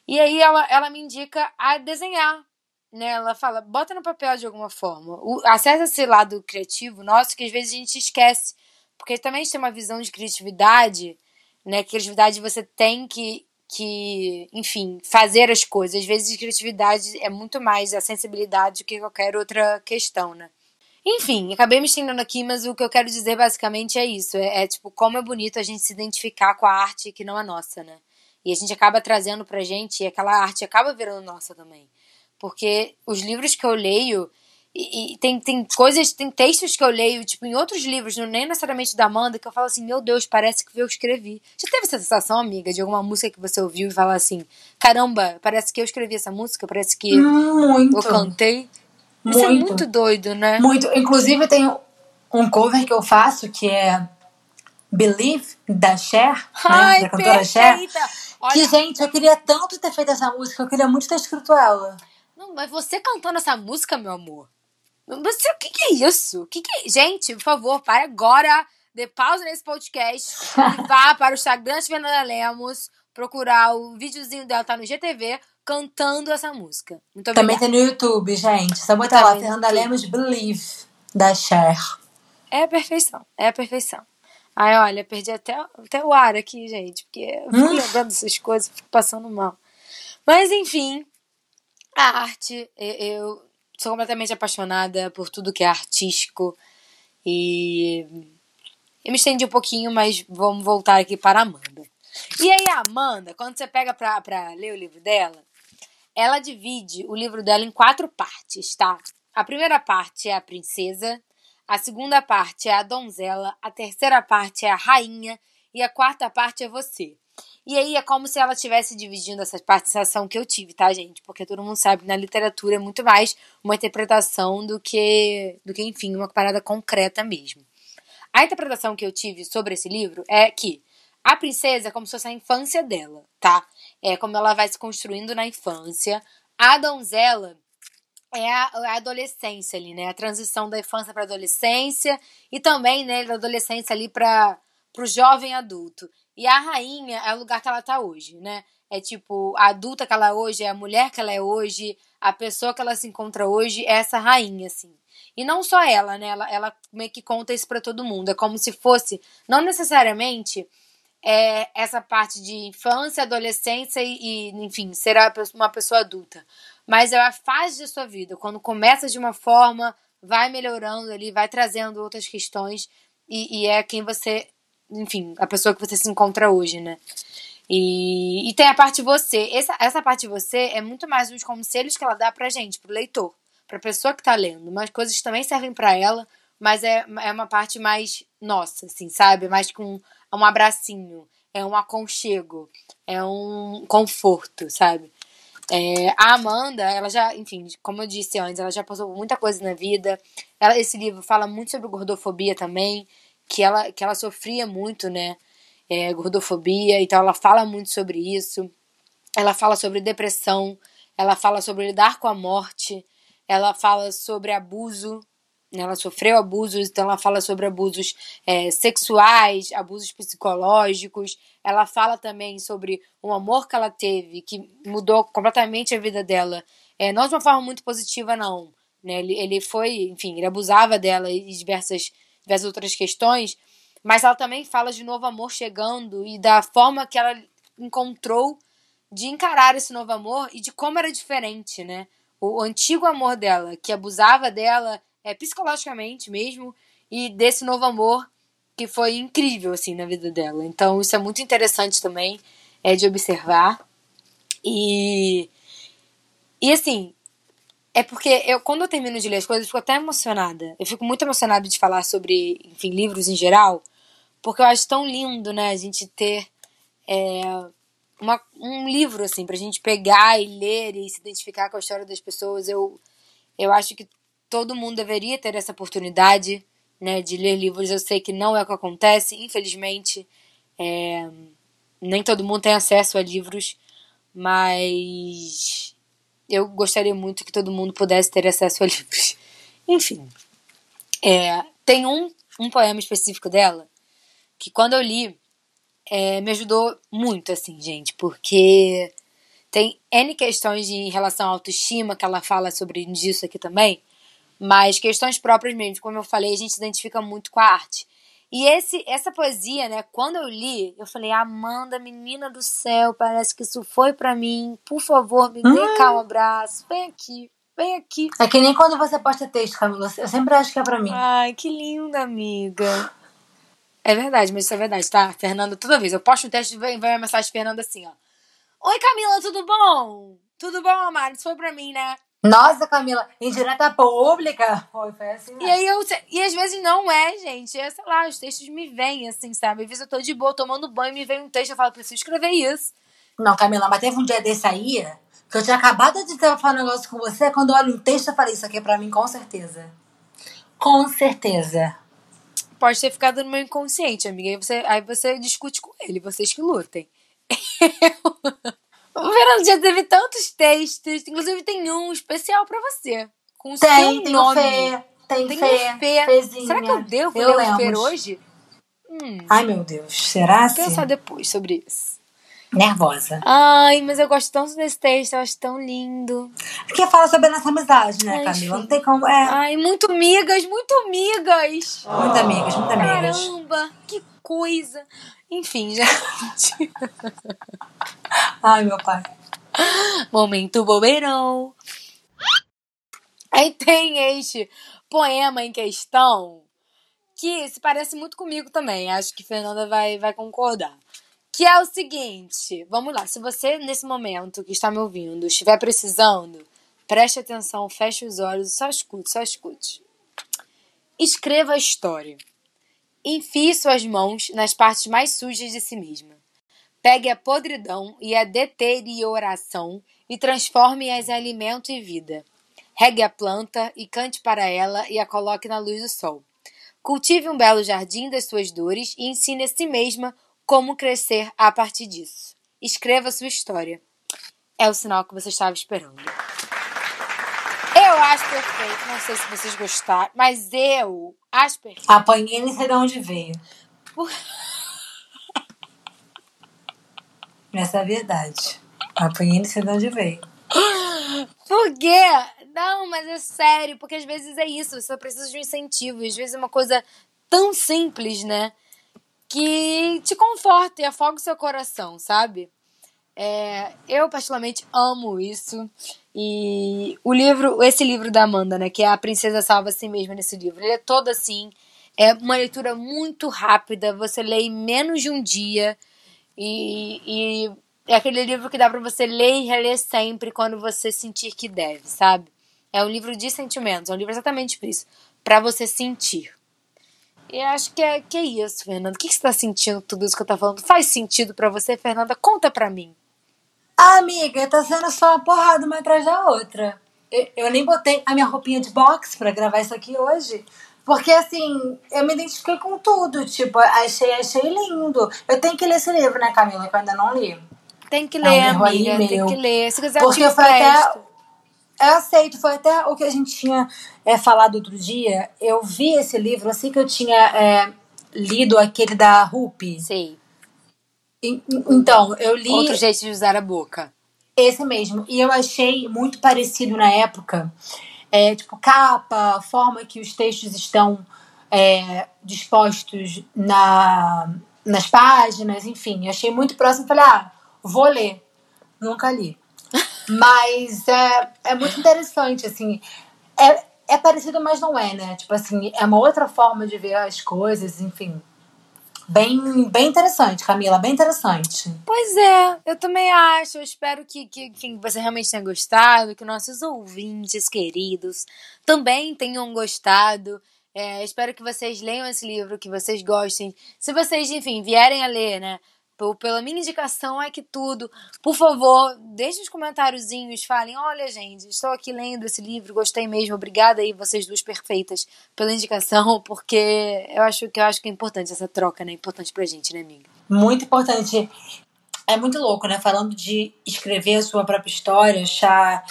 E aí ela, ela me indica a desenhar né, ela fala, bota no papel de alguma forma. O, acessa esse lado criativo nosso que às vezes a gente esquece. Porque também a gente tem uma visão de criatividade, né? Criatividade você tem que, que, enfim, fazer as coisas. Às vezes criatividade é muito mais a sensibilidade do que qualquer outra questão, né? Enfim, acabei me estendendo aqui, mas o que eu quero dizer basicamente é isso. É, é, tipo, como é bonito a gente se identificar com a arte que não é nossa, né? E a gente acaba trazendo pra gente e aquela arte acaba virando nossa também. Porque os livros que eu leio. E, e, tem, tem coisas, tem textos que eu leio, tipo, em outros livros, não nem necessariamente da Amanda, que eu falo assim, meu Deus, parece que eu escrevi. Já teve essa sensação, amiga, de alguma música que você ouviu e fala assim, caramba, parece que eu escrevi essa música, parece que muito. eu cantei. Muito. Isso é muito doido, né? Muito. Inclusive, tem um cover que eu faço que é Believe, da Cher, né, Ai, da cantora perfeita. Cher. Olha, Que, gente, eu queria tanto ter feito essa música, eu queria muito ter escrito ela. Não, mas você cantando essa música, meu amor. Você, o que, que é isso? O que, que é? Gente, por favor, para agora. Dê pausa nesse podcast e vá para o Instagram de Fernanda Lemos procurar o videozinho dela, tá no GTV, cantando essa música. Muito Também obrigada. tem no YouTube, gente. Só botar lá, Também Fernanda. Lemos Believe, da Cher. É a perfeição, é a perfeição. Ai, olha, perdi até, até o ar aqui, gente, porque eu fico Hum. lembrando dessas coisas, fico passando mal. Mas, enfim, a arte, eu sou completamente apaixonada por tudo que é artístico e eu me estendi um pouquinho, mas vamos voltar aqui para a Amanda. E aí, a Amanda, quando você pega pra, pra ler o livro dela, ela divide o livro dela em quatro partes, tá? A primeira parte é a princesa, a segunda parte é a donzela, a terceira parte é a rainha e a quarta parte é você. E aí é como se ela estivesse dividindo essa participação que eu tive, tá, gente? Porque todo mundo sabe que na literatura é muito mais uma interpretação do que, do que enfim, uma parada concreta mesmo. A interpretação que eu tive sobre esse livro é que a princesa é como se fosse a infância dela, tá? É como ela vai se construindo na infância. A donzela é a, a adolescência ali, né? A transição da infância para adolescência e também, né, da adolescência ali para o jovem adulto. E a rainha é o lugar que ela tá hoje, né? É tipo, a adulta que ela é hoje, é a mulher que ela é hoje, a pessoa que ela se encontra hoje é essa rainha, assim. E não só ela, né? Ela, ela meio que conta isso para todo mundo. É como se fosse, não necessariamente é, essa parte de infância, adolescência e, e, enfim, ser uma pessoa adulta. Mas é a fase da sua vida, quando começa de uma forma, vai melhorando ali, vai trazendo outras questões e, e, é quem você, enfim, a pessoa que você se encontra hoje, né? E, e tem a parte você. Essa, essa parte você é muito mais uns conselhos que ela dá pra gente, pro leitor, pra pessoa que tá lendo. Umas coisas também servem para ela, mas é, é uma parte mais nossa, assim, sabe? Mais com um abracinho, é um aconchego, é um conforto, sabe? É, a Amanda, ela já, enfim, como eu disse antes, ela já passou muita coisa na vida. Ela, esse livro fala muito sobre gordofobia também, que ela, que ela sofria muito, né? É, gordofobia, então ela fala muito sobre isso. Ela fala sobre depressão, ela fala sobre lidar com a morte, ela fala sobre abuso? Ela sofreu abusos, então ela fala sobre abusos é, sexuais, abusos psicológicos. Ela fala também sobre um amor que ela teve, que mudou completamente a vida dela. É, não de uma forma muito positiva, não. Né? Ele, ele foi, enfim, ele abusava dela e diversas, diversas outras questões. Mas ela também fala de novo amor chegando e da forma que ela encontrou de encarar esse novo amor e de como era diferente, né? O antigo amor dela, que abusava dela é, psicologicamente mesmo, e desse novo amor que foi incrível, assim, na vida dela. Então, isso é muito interessante também, é de observar. E, e assim, é porque eu, quando eu termino de ler as coisas, eu fico até emocionada. Eu fico muito emocionada de falar sobre, enfim, livros em geral, porque eu acho tão lindo, né, a gente ter é, uma, um livro, assim, pra gente pegar e ler e se identificar com a história das pessoas. Eu, eu acho que todo mundo deveria ter essa oportunidade, né, de ler livros. Eu sei que não é o que acontece, infelizmente. É, nem todo mundo tem acesso a livros, mas eu gostaria muito que todo mundo pudesse ter acesso a livros. Enfim, é, tem um, um poema específico dela que quando eu li é, me ajudou muito, assim, gente, porque tem N questões de, em relação à autoestima que ela fala sobre isso aqui também, mas questões próprias mesmo, como eu falei, a gente se identifica muito com a arte. E esse, essa poesia, né, quando eu li, eu falei, Amanda, menina do céu, parece que isso foi para mim. Por favor, me dê Hum. cá um abraço. Vem aqui, vem aqui. É que nem quando você posta texto, Camila. Eu sempre acho que é pra mim. Ai, que linda, amiga. É verdade, mas isso é verdade, tá? Fernanda, toda vez eu posto um texto vem, vem uma mensagem de Fernanda assim, ó. Oi, Camila, tudo bom? Tudo bom, Amado? Isso foi pra mim, né? Nossa, Camila, em direta pública. Foi, foi assim. E aí eu. E às vezes não é, gente. É, sei lá, os textos me vêm, assim, sabe? Às vezes eu tô de boa tomando banho, me vem um texto, eu falo, preciso escrever isso. Não, Camila, mas teve um dia desse aí que eu tinha acabado de falar um negócio com você. Quando eu olho um texto, eu falei, isso aqui é pra mim, com certeza. Com certeza. Pode ter ficado no meu inconsciente, amiga. Aí você, aí você discute com ele, vocês que lutem. O Fernando já teve tantos textos, inclusive tem um especial pra você. Com o Tem, seu tem nome. Fê, tem, Tem Fê, o Fê. Fezinha. Será que eu devo Eu ler o Fê hoje? Hum, Ai, meu Deus, será assim? pensar depois sobre isso. Nervosa. Ai, mas eu gosto tanto desse texto, eu acho tão lindo. Porque fala sobre a nossa amizade, né, Ai, Camila? Não tem como. É, Ai, muito migas, muito migas. muitas amigas, muitas amigas. Caramba, que coisa. Enfim, gente. Ai, meu pai. Momento bobeirão. Aí tem este poema em questão que se parece muito comigo também. Acho que Fernanda vai, vai concordar. Que é o seguinte: vamos lá, se você nesse momento que está me ouvindo estiver precisando, preste atenção, feche os olhos só escute, só escute. Escreva a história. Enfie suas mãos nas partes mais sujas de si mesma. Pegue a podridão e a deterioração e transforme-as em alimento e vida. Regue a planta e cante para ela e a coloque na luz do sol. Cultive um belo jardim das suas dores e ensine a si mesma como crescer a partir disso. Escreva sua história. É o sinal que você estava esperando. Eu acho perfeito. Não sei se vocês gostaram, mas eu acho perfeito. Apanhei nem sei de onde veio. Por- Essa é a verdade. Apanhei nem sei de onde veio. Por quê? Não, mas é sério, porque às vezes é isso, você precisa de um incentivo, às vezes é uma coisa tão simples, né? Que te conforta e afoga o seu coração, sabe? É, eu particularmente amo isso. E o livro, esse livro da Amanda, né, que é A Princesa Salva a Si Mesma nesse livro, ele é todo assim, é uma leitura muito rápida, você lê em menos de um dia e, e é aquele livro que dá para você ler e reler sempre quando você sentir que deve, sabe? É um livro de sentimentos, é um livro exatamente por isso, para você sentir. E acho que é, que é isso, Fernanda. O que, que você tá sentindo tudo isso que eu tô falando? Faz sentido para você, Fernanda? Conta pra mim. Amiga, tá sendo só uma porrada uma atrás da outra. Eu, eu nem botei a minha roupinha de boxe pra gravar isso aqui hoje. Porque, assim, eu me identifiquei com tudo. Tipo, achei, achei lindo. Eu tenho que ler esse livro, né, Camila? Que eu ainda não li. Tem que É um ler, erro aí amiga. Tem meu. que ler. Se quiser, Porque eu foi até. Eu aceito, foi até o que a gente tinha é, falado outro dia. Eu vi esse livro assim que eu tinha é, lido aquele da Rupi. Sei. E- Então, eu li Outro jeito de usar a boca. esse mesmo. E eu achei muito parecido na época. É, tipo, capa, forma que os textos estão é, dispostos na, nas páginas, enfim. Eu achei muito próximo. Falei, ah, vou ler. Nunca li. Mas é, é muito interessante, assim. É, é parecido, mas não é, né? Tipo assim, é uma outra forma de ver as coisas, enfim. Bem, bem interessante, Camila, bem interessante. Pois é, eu também acho. Eu espero que, que enfim, você realmente tenha gostado, que nossos ouvintes queridos também tenham gostado. É, espero que vocês leiam esse livro, que vocês gostem. Se vocês, enfim, vierem a ler, né? Pela minha indicação é que tudo. Por favor, deixem os comentáriozinhos, falem, olha, gente, estou aqui lendo esse livro, gostei mesmo, obrigada aí, vocês duas perfeitas, pela indicação, porque eu acho que eu acho que é importante essa troca, né? Importante pra gente, né, amiga? Muito importante. É muito louco, né? Falando de escrever a sua própria história, achar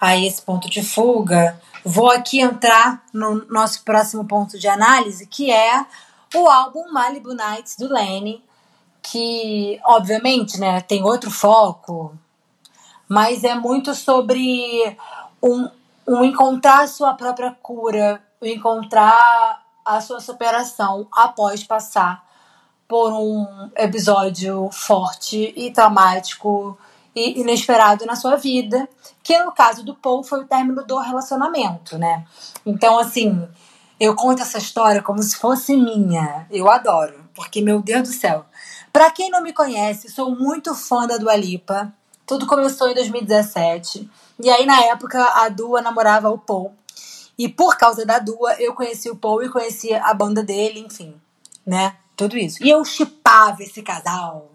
aí esse ponto de fuga. Vou aqui entrar no nosso próximo ponto de análise, que é o álbum Malibu Nights do Lenny, que obviamente, né, tem outro foco, mas é muito sobre um, um encontrar a sua própria cura, encontrar a sua superação após passar por um episódio forte e traumático e inesperado na sua vida, que no caso do Paul foi o término do relacionamento, né? Então, assim, eu conto essa história como se fosse minha. Eu adoro, porque, meu Deus do céu. Pra quem não me conhece, sou muito fã da Dua Lipa. Tudo começou em 2017. E aí, na época, a Dua namorava o Paul. E por causa da Dua, eu conheci o Paul e conheci a banda dele, enfim, né? Tudo isso. E eu chipava esse casal.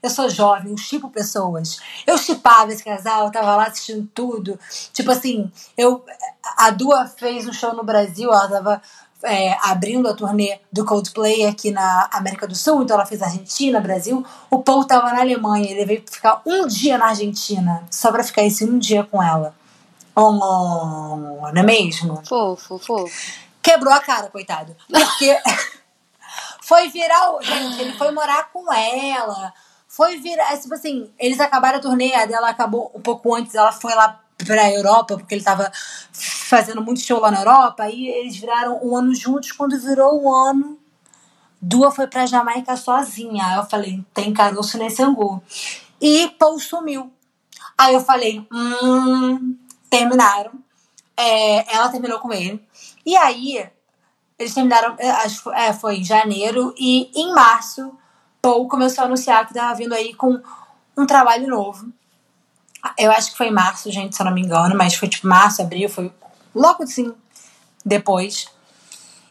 Eu sou jovem, eu chipo pessoas. Eu chipava esse casal, eu tava lá assistindo tudo. Tipo assim, eu, a Dua fez um show no Brasil, ela tava é, abrindo a turnê do Coldplay aqui na América do Sul, então ela fez Argentina, Brasil. O Paul tava na Alemanha, ele veio ficar um dia na Argentina, só pra ficar esse um dia com ela. Oh, não é mesmo? Fofo, fofo. Quebrou a cara, coitado. Porque foi viral, gente, ele foi morar com ela. Foi virar, tipo assim, eles acabaram a turnê, a dela acabou um pouco antes, ela foi lá pra Europa, porque ele tava fazendo muito show lá na Europa, aí eles viraram um ano juntos, quando virou um ano, Dua foi pra Jamaica sozinha. Aí eu falei, tem caroço nesse angu. E Paul sumiu. Aí eu falei, hum, terminaram. É, ela terminou com ele. E aí, eles terminaram, é, acho é, foi em janeiro, e em março, Paul começou a anunciar que tava vindo aí com um trabalho novo. Eu acho que foi em março, gente, se eu não me engano, mas foi tipo março, abril, foi logo assim, depois.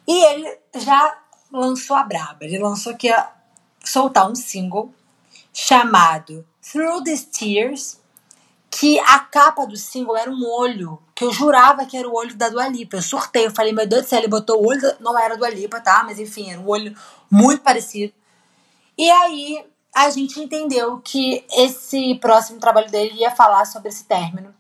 E ele já lançou a braba. Ele lançou que ia soltar um single chamado Through the Tears, que a capa do single era um olho, que eu jurava que era o olho da Dua Lipa. Eu surtei, eu falei, meu Deus do céu, ele botou o olho, da... não era Dua Lipa, tá? Mas enfim, era um olho muito parecido. E aí a gente entendeu que esse próximo trabalho dele ia falar sobre esse término.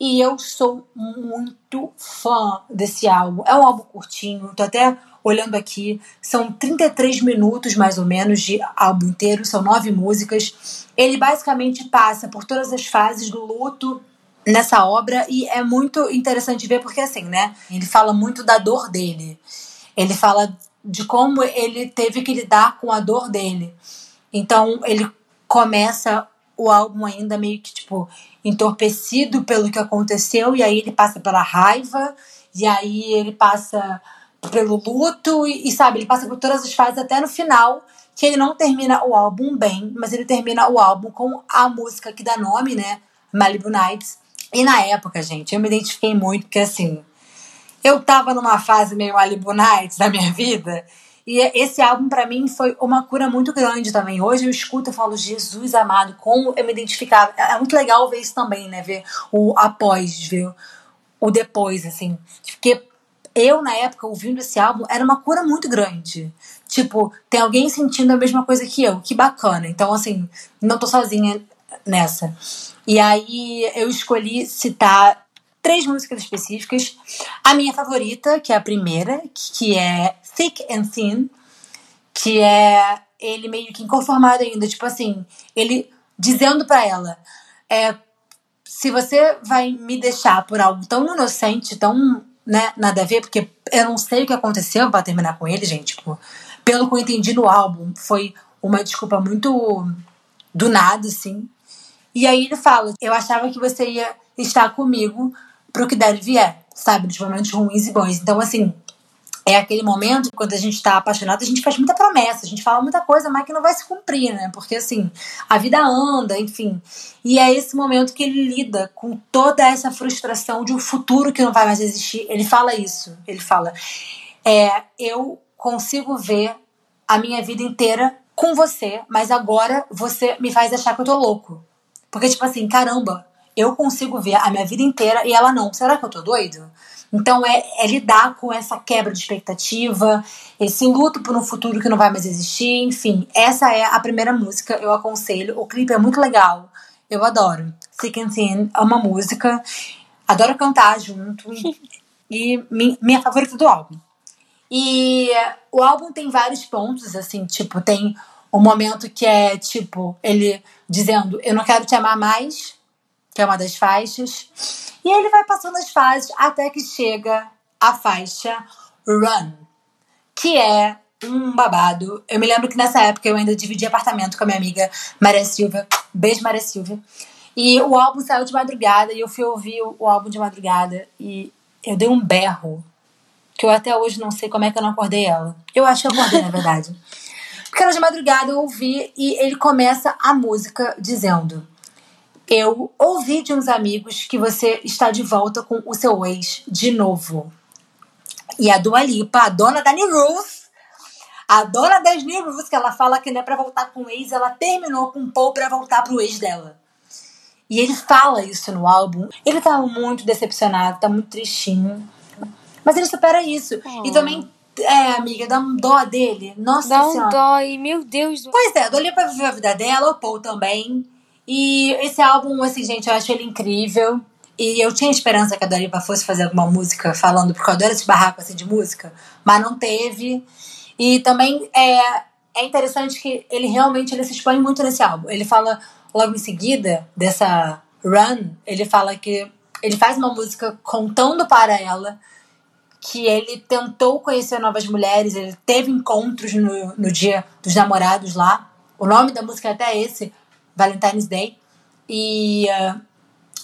E eu sou muito fã desse álbum. É um álbum curtinho, tô até olhando aqui. São 33 minutos, mais ou menos, de álbum inteiro, são nove músicas. Ele basicamente passa por todas as fases do luto nessa obra e é muito interessante ver porque, assim, né? Ele fala muito da dor dele. Ele fala de como ele teve que lidar com a dor dele. Então, ele começa o álbum ainda meio que, tipo, entorpecido pelo que aconteceu, e aí ele passa pela raiva, e aí ele passa pelo luto, e, e sabe, ele passa por todas as fases até no final, que ele não termina o álbum bem, mas ele termina o álbum com a música que dá nome, né? Malibu Nights. E na época, gente, eu me identifiquei muito, porque assim, eu tava numa fase meio Malibu Nights da minha vida, e esse álbum para mim foi uma cura muito grande também. Hoje eu escuto e falo, Jesus amado, como eu me identificava. É muito legal ver isso também, né? Ver o após, ver o depois, assim. Porque eu, na época, ouvindo esse álbum, era uma cura muito grande. Tipo, tem alguém sentindo a mesma coisa que eu. Que bacana. Então, assim, não tô sozinha nessa. E aí eu escolhi citar três músicas específicas. A minha favorita, que é a primeira, que é Thick and Thin, que é ele meio que inconformado ainda, tipo assim, ele dizendo para ela, é, se você vai me deixar por algo tão inocente, tão, né, nada a ver, porque eu não sei o que aconteceu para terminar com ele, gente, tipo, pelo que eu entendi no álbum, foi uma desculpa muito do nada, assim. E aí ele fala, eu achava que você ia estar comigo pro que der e vier, sabe, nos momentos ruins e bons. Então, assim, é aquele momento quando a gente está apaixonado, a gente faz muita promessa, a gente fala muita coisa, mas que não vai se cumprir, né? Porque assim, a vida anda, enfim. E é esse momento que ele lida com toda essa frustração de um futuro que não vai mais existir. Ele fala isso, ele fala: é, eu consigo ver a minha vida inteira com você, mas agora você me faz achar que eu tô louco. Porque, tipo assim, caramba, eu consigo ver a minha vida inteira e ela não. Será que eu tô doido? Então é, é, lidar com essa quebra de expectativa, esse luto por um futuro que não vai mais existir, enfim. Essa é a primeira música, eu aconselho. O clipe é muito legal, eu adoro. Sick and Thin é uma música, adoro cantar junto e minha favorita do álbum. E o álbum tem vários pontos, assim, tipo, tem um momento que é tipo, ele dizendo, eu não quero te amar mais, que é uma das faixas. E ele vai passando as fases até que chega a faixa Run, que é um babado. Eu me lembro que nessa época eu ainda dividi apartamento com a minha amiga Maria Silva. Beijo, Maria Silva. E o álbum saiu de madrugada e eu fui ouvir o álbum de madrugada e eu dei um berro que eu até hoje não sei como é que eu não acordei ela. Eu acho que eu acordei, na verdade. Porque era de madrugada, eu ouvi e ele começa a música dizendo: eu ouvi de uns amigos que você está de volta com o seu ex de novo. E a Dua Lipa, a dona da New Rules, a dona das New Rules, que ela fala que não é pra voltar com o ex, ela terminou com o Paul pra voltar pro ex dela. E ele fala isso no álbum. Ele tá muito decepcionado, tá muito tristinho. Mas ele supera isso. Oh. E também é, amiga, dá um dó dele. Nossa Dá senhora. um dó, e meu Deus do Pois é, a Dua Lipa viveu a vida dela, o Paul também. E esse álbum, assim, gente, eu acho ele incrível. E eu tinha esperança que a Doripa fosse fazer alguma música falando, porque eu adoro esse barraco assim, de música, mas não teve. E também é, é interessante que ele realmente ele se expõe muito nesse álbum. Ele fala logo em seguida dessa run, ele fala que ele faz uma música contando para ela que ele tentou conhecer novas mulheres, ele teve encontros no, no dia dos namorados lá. O nome da música é até esse, Valentine's Day. E. Uh,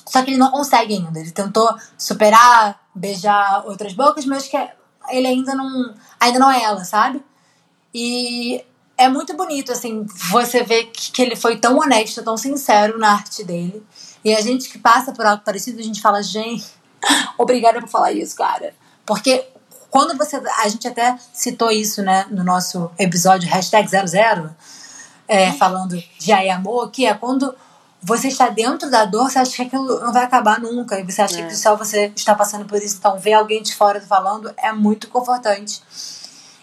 só que ele não consegue ainda. Ele tentou superar, beijar outras bocas, mas que ele ainda não. Ainda não é ela, sabe? E é muito bonito, assim, você ver que, que ele foi tão honesto, tão sincero na arte dele. E a gente que passa por algo parecido, a gente fala, gente, obrigada por falar isso, cara. Porque quando você. A gente até citou isso, né, no nosso episódio hashtag 00 é, falando de amor, que é quando você está dentro da dor, você acha que aquilo não vai acabar nunca. E você acha é. que só você está passando por isso. Então, ver alguém de fora falando é muito confortante.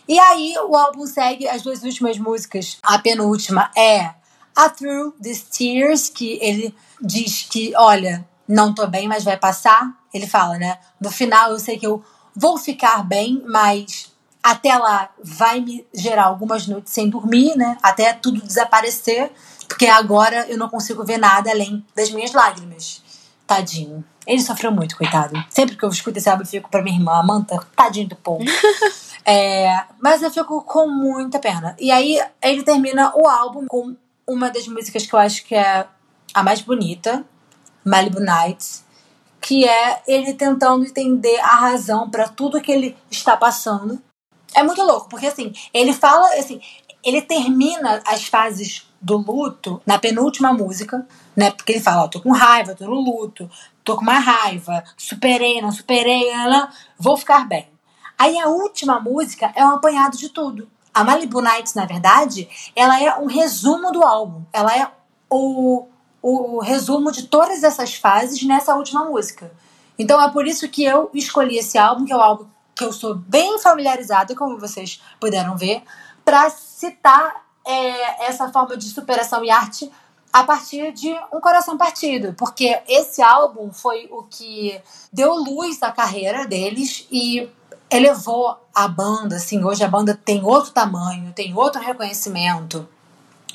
E aí, o álbum segue as duas últimas músicas. A penúltima é A Through These Tears, que ele diz que, olha, não tô bem, mas vai passar. Ele fala, né? No final, eu sei que eu vou ficar bem, mas até lá vai me gerar algumas noites sem dormir, né? Até tudo desaparecer, porque agora eu não consigo ver nada além das minhas lágrimas. Tadinho. Ele sofreu muito, coitado. Sempre que eu escuto esse álbum, eu fico pra minha irmã, Amanta, tadinho do povo. é, mas eu fico com muita pena. E aí ele termina o álbum com uma das músicas que eu acho que é a mais bonita, Malibu Nights, que é ele tentando entender a razão para tudo que ele está passando. É muito louco, porque assim, ele fala, assim, ele termina as fases do luto na penúltima música, né? Porque ele fala, ó, tô com raiva, tô no luto, tô com uma raiva, superei, não superei, vou ficar bem. Aí a última música é um apanhado de tudo. A Malibu Nights, na verdade, ela é um resumo do álbum. Ela é o, o resumo de todas essas fases nessa última música. Então é por isso que eu escolhi esse álbum, que é o álbum que eu sou bem familiarizada, como vocês puderam ver, para citar é, essa forma de superação e arte a partir de um coração partido, porque esse álbum foi o que deu luz à carreira deles e elevou a banda, assim, hoje a banda tem outro tamanho, tem outro reconhecimento.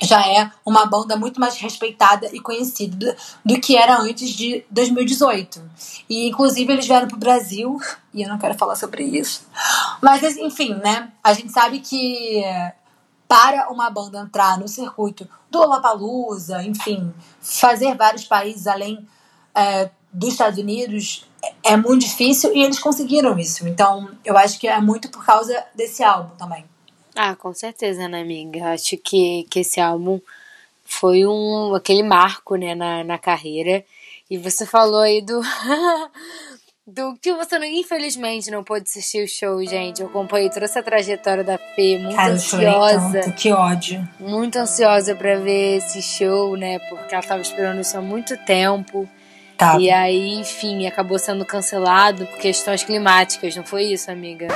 Já é uma banda muito mais respeitada e conhecida do, que era antes de 2018. E inclusive eles vieram pro Brasil, e eu não quero falar sobre isso. Mas enfim, né? A gente sabe que para uma banda entrar no circuito do Lollapalooza, enfim, fazer vários países além é, dos Estados Unidos é muito difícil e eles conseguiram isso. Então, eu acho que é muito por causa desse álbum também. Ah, com certeza, né, amiga? Acho que, que esse álbum foi um aquele marco, né, na, na carreira. E você falou aí do do que você não, infelizmente não pôde assistir o show, gente. Eu acompanhei toda essa trajetória da Fê, muito Cara, ansiosa. Tanto, que ódio. Muito ansiosa para ver esse show, né? Porque ela tava esperando isso há muito tempo. Tá. E aí, enfim, acabou sendo cancelado por questões climáticas, não foi isso, amiga?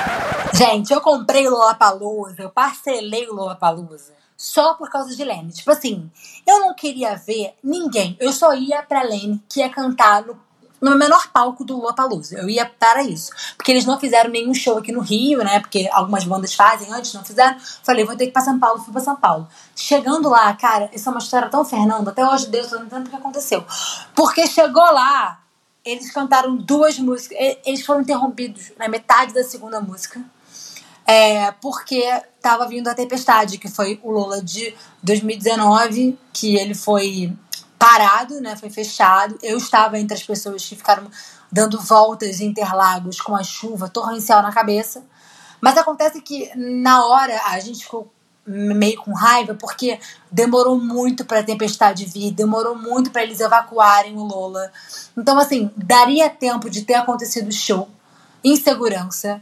Gente, eu comprei o Lollapalooza, eu parcelei o Lollapalooza só por causa de Lene. Tipo assim, eu não queria ver ninguém. Eu só ia pra Lene, que ia cantar no no menor palco do Lollapalooza. Eu ia para isso. Porque eles não fizeram nenhum show aqui no Rio, né? Porque algumas bandas fazem antes, não fizeram. Falei, vou ter que ir pra São Paulo. Fui pra São Paulo. Chegando lá, cara, isso é uma história tão Fernanda. Até hoje Deus não entendo o que aconteceu. Porque chegou lá, eles cantaram duas músicas. Eles foram interrompidos na metade da segunda música. É, porque tava vindo a Tempestade, que foi o Lola de 2019, que ele foi parado, né? Foi fechado. Eu estava entre as pessoas que ficaram dando voltas em Interlagos com a chuva torrencial na cabeça. Mas acontece que na hora a gente ficou meio com raiva porque demorou muito para a tempestade vir, demorou muito para eles evacuarem o Lola. Então assim, daria tempo de ter acontecido o show em segurança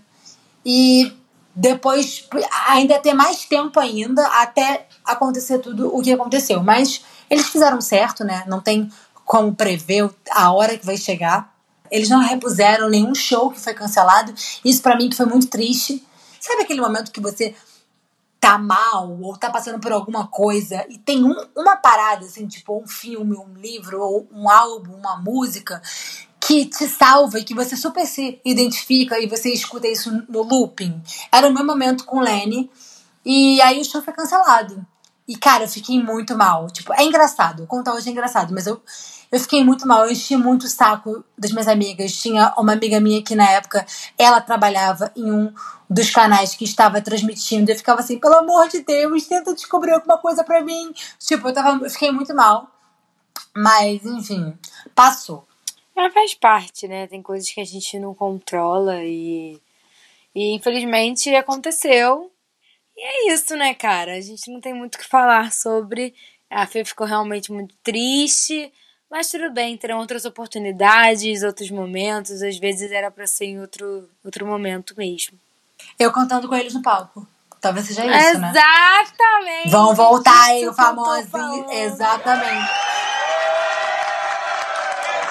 e depois ainda ter mais tempo ainda até acontecer tudo o que aconteceu. Mas eles fizeram certo, né? Não tem como prever a hora que vai chegar. Eles não repuseram nenhum show que foi cancelado. Isso para mim que foi muito triste. Sabe aquele momento que você tá mal ou tá passando por alguma coisa e tem um, uma parada, assim, tipo um filme, um livro, ou um álbum, uma música que te salva e que você super se identifica e você escuta isso no looping. Era o meu momento com Lenny e aí o show foi cancelado. E, cara, eu fiquei muito mal. Tipo, é engraçado. Contar hoje é engraçado, mas eu, eu fiquei muito mal. Eu enchi muito o saco das minhas amigas. Tinha uma amiga minha que, na época, ela trabalhava em um dos canais que estava transmitindo. Eu ficava assim, pelo amor de Deus, tenta descobrir alguma coisa pra mim. Tipo, eu, tava, eu fiquei muito mal. Mas, enfim, passou. Ela faz parte, né? Tem coisas que a gente não controla e. E infelizmente aconteceu. E é isso, né, cara? A gente não tem muito o que falar sobre. A Fê ficou realmente muito triste. Mas tudo bem, terão outras oportunidades, outros momentos. Às vezes era para ser em outro, outro momento mesmo. Eu cantando com eles no palco. Talvez seja isso, né? Exatamente! Vão voltar aí, o famosinho. Exatamente.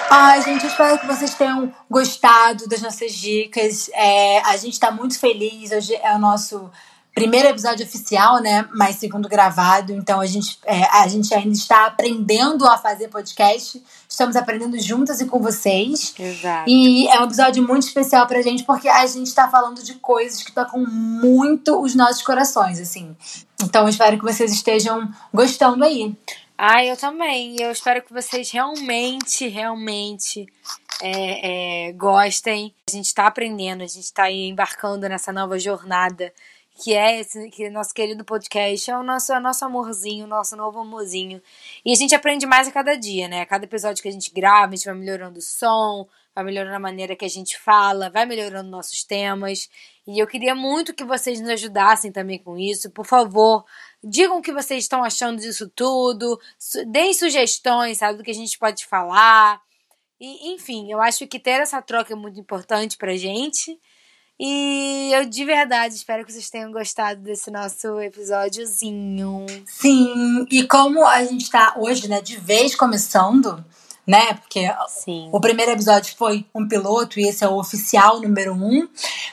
Ai, gente, eu espero que vocês tenham gostado das nossas dicas. É, a gente tá muito feliz. Hoje é o nosso primeiro episódio oficial, né? Mas segundo gravado. Então a gente, é, a gente ainda está aprendendo a fazer podcast. Estamos aprendendo juntas e com vocês. Exato. E é um episódio muito especial pra gente, porque a gente está falando de coisas que tocam muito os nossos corações, assim. Então eu espero que vocês estejam gostando aí. Ah, eu também. Eu espero que vocês realmente, realmente é, é, gostem. A gente está aprendendo, a gente está embarcando nessa nova jornada que é esse que é nosso querido podcast, é o nosso, é nosso amorzinho, nosso novo amorzinho. E a gente aprende mais a cada dia, né? A cada episódio que a gente grava, a gente vai melhorando o som, vai melhorando a maneira que a gente fala, vai melhorando nossos temas. E eu queria muito que vocês nos ajudassem também com isso. Por favor, digam o que vocês estão achando disso tudo, deem sugestões, sabe, do que a gente pode falar. E, enfim, eu acho que ter essa troca é muito importante pra gente. E eu de verdade espero que vocês tenham gostado desse nosso episódiozinho. Sim, e como a gente tá hoje, né, de vez começando, né? Porque Sim. o primeiro episódio foi um piloto e esse é o oficial número um.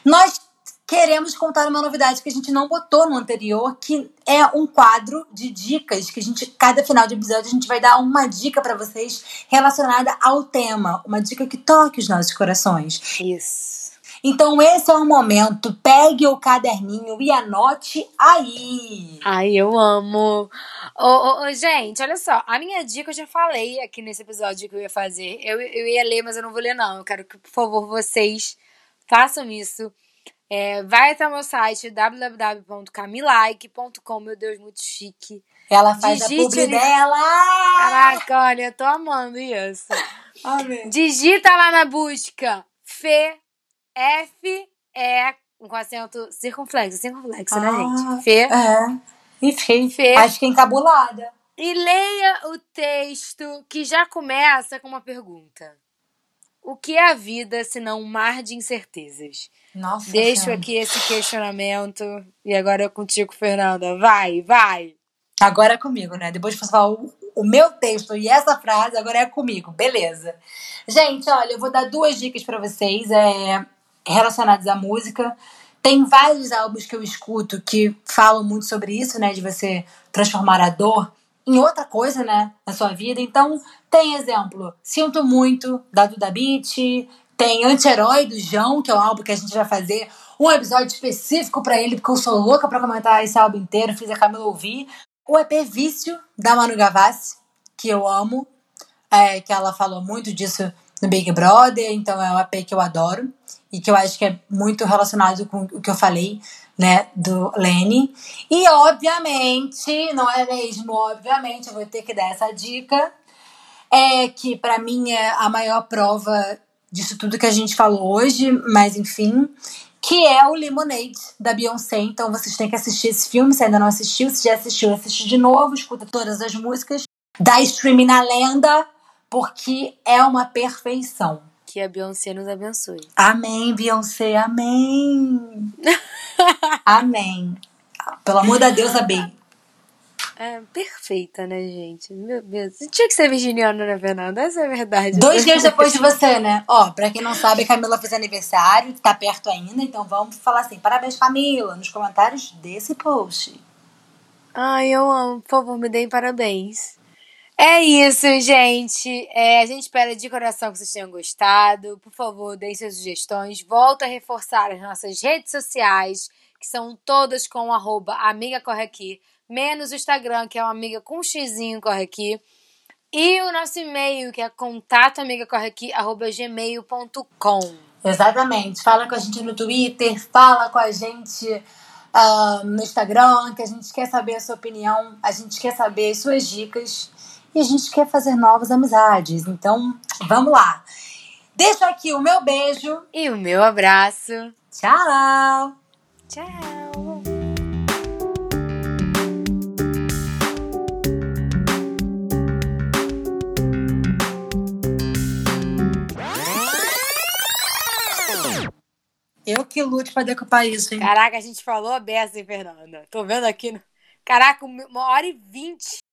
Nós queremos contar uma novidade que a gente não botou no anterior, que é um quadro de dicas que a gente, cada final de episódio, a gente vai dar uma dica para vocês relacionada ao tema, uma dica que toque os nossos corações. Isso. Então esse é o momento, pegue o caderninho e anote aí. Ai, eu amo. Ô, ô, ô, gente, olha só. A minha dica eu já falei aqui nesse episódio que eu ia fazer. Eu, eu ia ler, mas eu não vou ler, não. Eu quero que, por favor, vocês façam isso. É, vai até o meu site www.camilike.com. Meu Deus, muito chique. Ela faz Digite a publi ali. dela. Caraca, olha, eu tô amando isso. Amém. Digita lá na busca Fê, F, E, com acento circunflexo, circunflexo, né, Ah, gente? Fê. É. Enfim, Fê. acho que encabulada. E leia o texto que já começa com uma pergunta. O que é a vida se não um mar de incertezas? Nossa. Deixo Senhora. aqui esse questionamento e agora é contigo, Fernanda. Vai, vai. Agora é comigo, né? Depois de falar o, o meu texto e essa frase, agora é comigo. Beleza. Gente, olha, eu vou dar duas dicas pra vocês é, relacionadas à música. Tem vários álbuns que eu escuto que falam muito sobre isso, né? De você transformar a dor em outra coisa, né? Na sua vida. Então, tem exemplo. Sinto Muito, da Duda Beat. Tem Anti-Herói, do João, que é um álbum que a gente vai fazer um episódio específico pra ele, porque eu sou louca pra comentar esse álbum inteiro. Fiz a Camila ouvir. O EP Vício, da Manu Gavassi, que eu amo. É, que ela falou muito disso no Big Brother, então é um EP que eu adoro. E que eu acho que é muito relacionado com o que eu falei, né, do Lenny. E, obviamente, não é mesmo? Obviamente, eu vou ter que dar essa dica. É que, pra mim, é a maior prova disso tudo que a gente falou hoje, mas enfim, que é o Lemonade, da Beyoncé. Então vocês têm que assistir esse filme, se ainda não assistiu. Se já assistiu, assiste de novo, escuta todas as músicas. Dá streaming na lenda, porque é uma perfeição. Que a Beyoncé nos abençoe. Amém, Beyoncé, amém. amém. Pelo amor da deusa, bem. É perfeita, né, gente? Meu Deus. Tinha que ser virginiana, né, Fernanda? Essa é a verdade. Dois dias depois de você, né? Ó, pra quem não sabe, a Camila fez aniversário, tá perto ainda, então vamos falar assim: parabéns, Camila, nos comentários desse post. Ai, eu amo. Por favor, me deem parabéns. É isso, gente. É, a gente espera de coração que vocês tenham gostado. Por favor, deem suas sugestões. Volto a reforçar as nossas redes sociais, que são todas com arroba Amiga Corre Aqui, menos o Instagram, que é uma amiga com um xizinho corre aqui. E o nosso e-mail, que é contatoamigacorreaqui.gmail.com. Exatamente. Fala com a gente no Twitter, fala com a gente ah, no Instagram, que a gente quer saber a sua opinião, a gente quer saber as suas dicas e a gente quer fazer novas amizades. Então, vamos lá. Deixo aqui o meu beijo. E o meu abraço. Tchau! Tchau! Eu que lute pra decupar isso, hein? Caraca, a gente falou a beça, hein, Fernanda? Tô vendo aqui. No... Caraca, uma hora e vinte.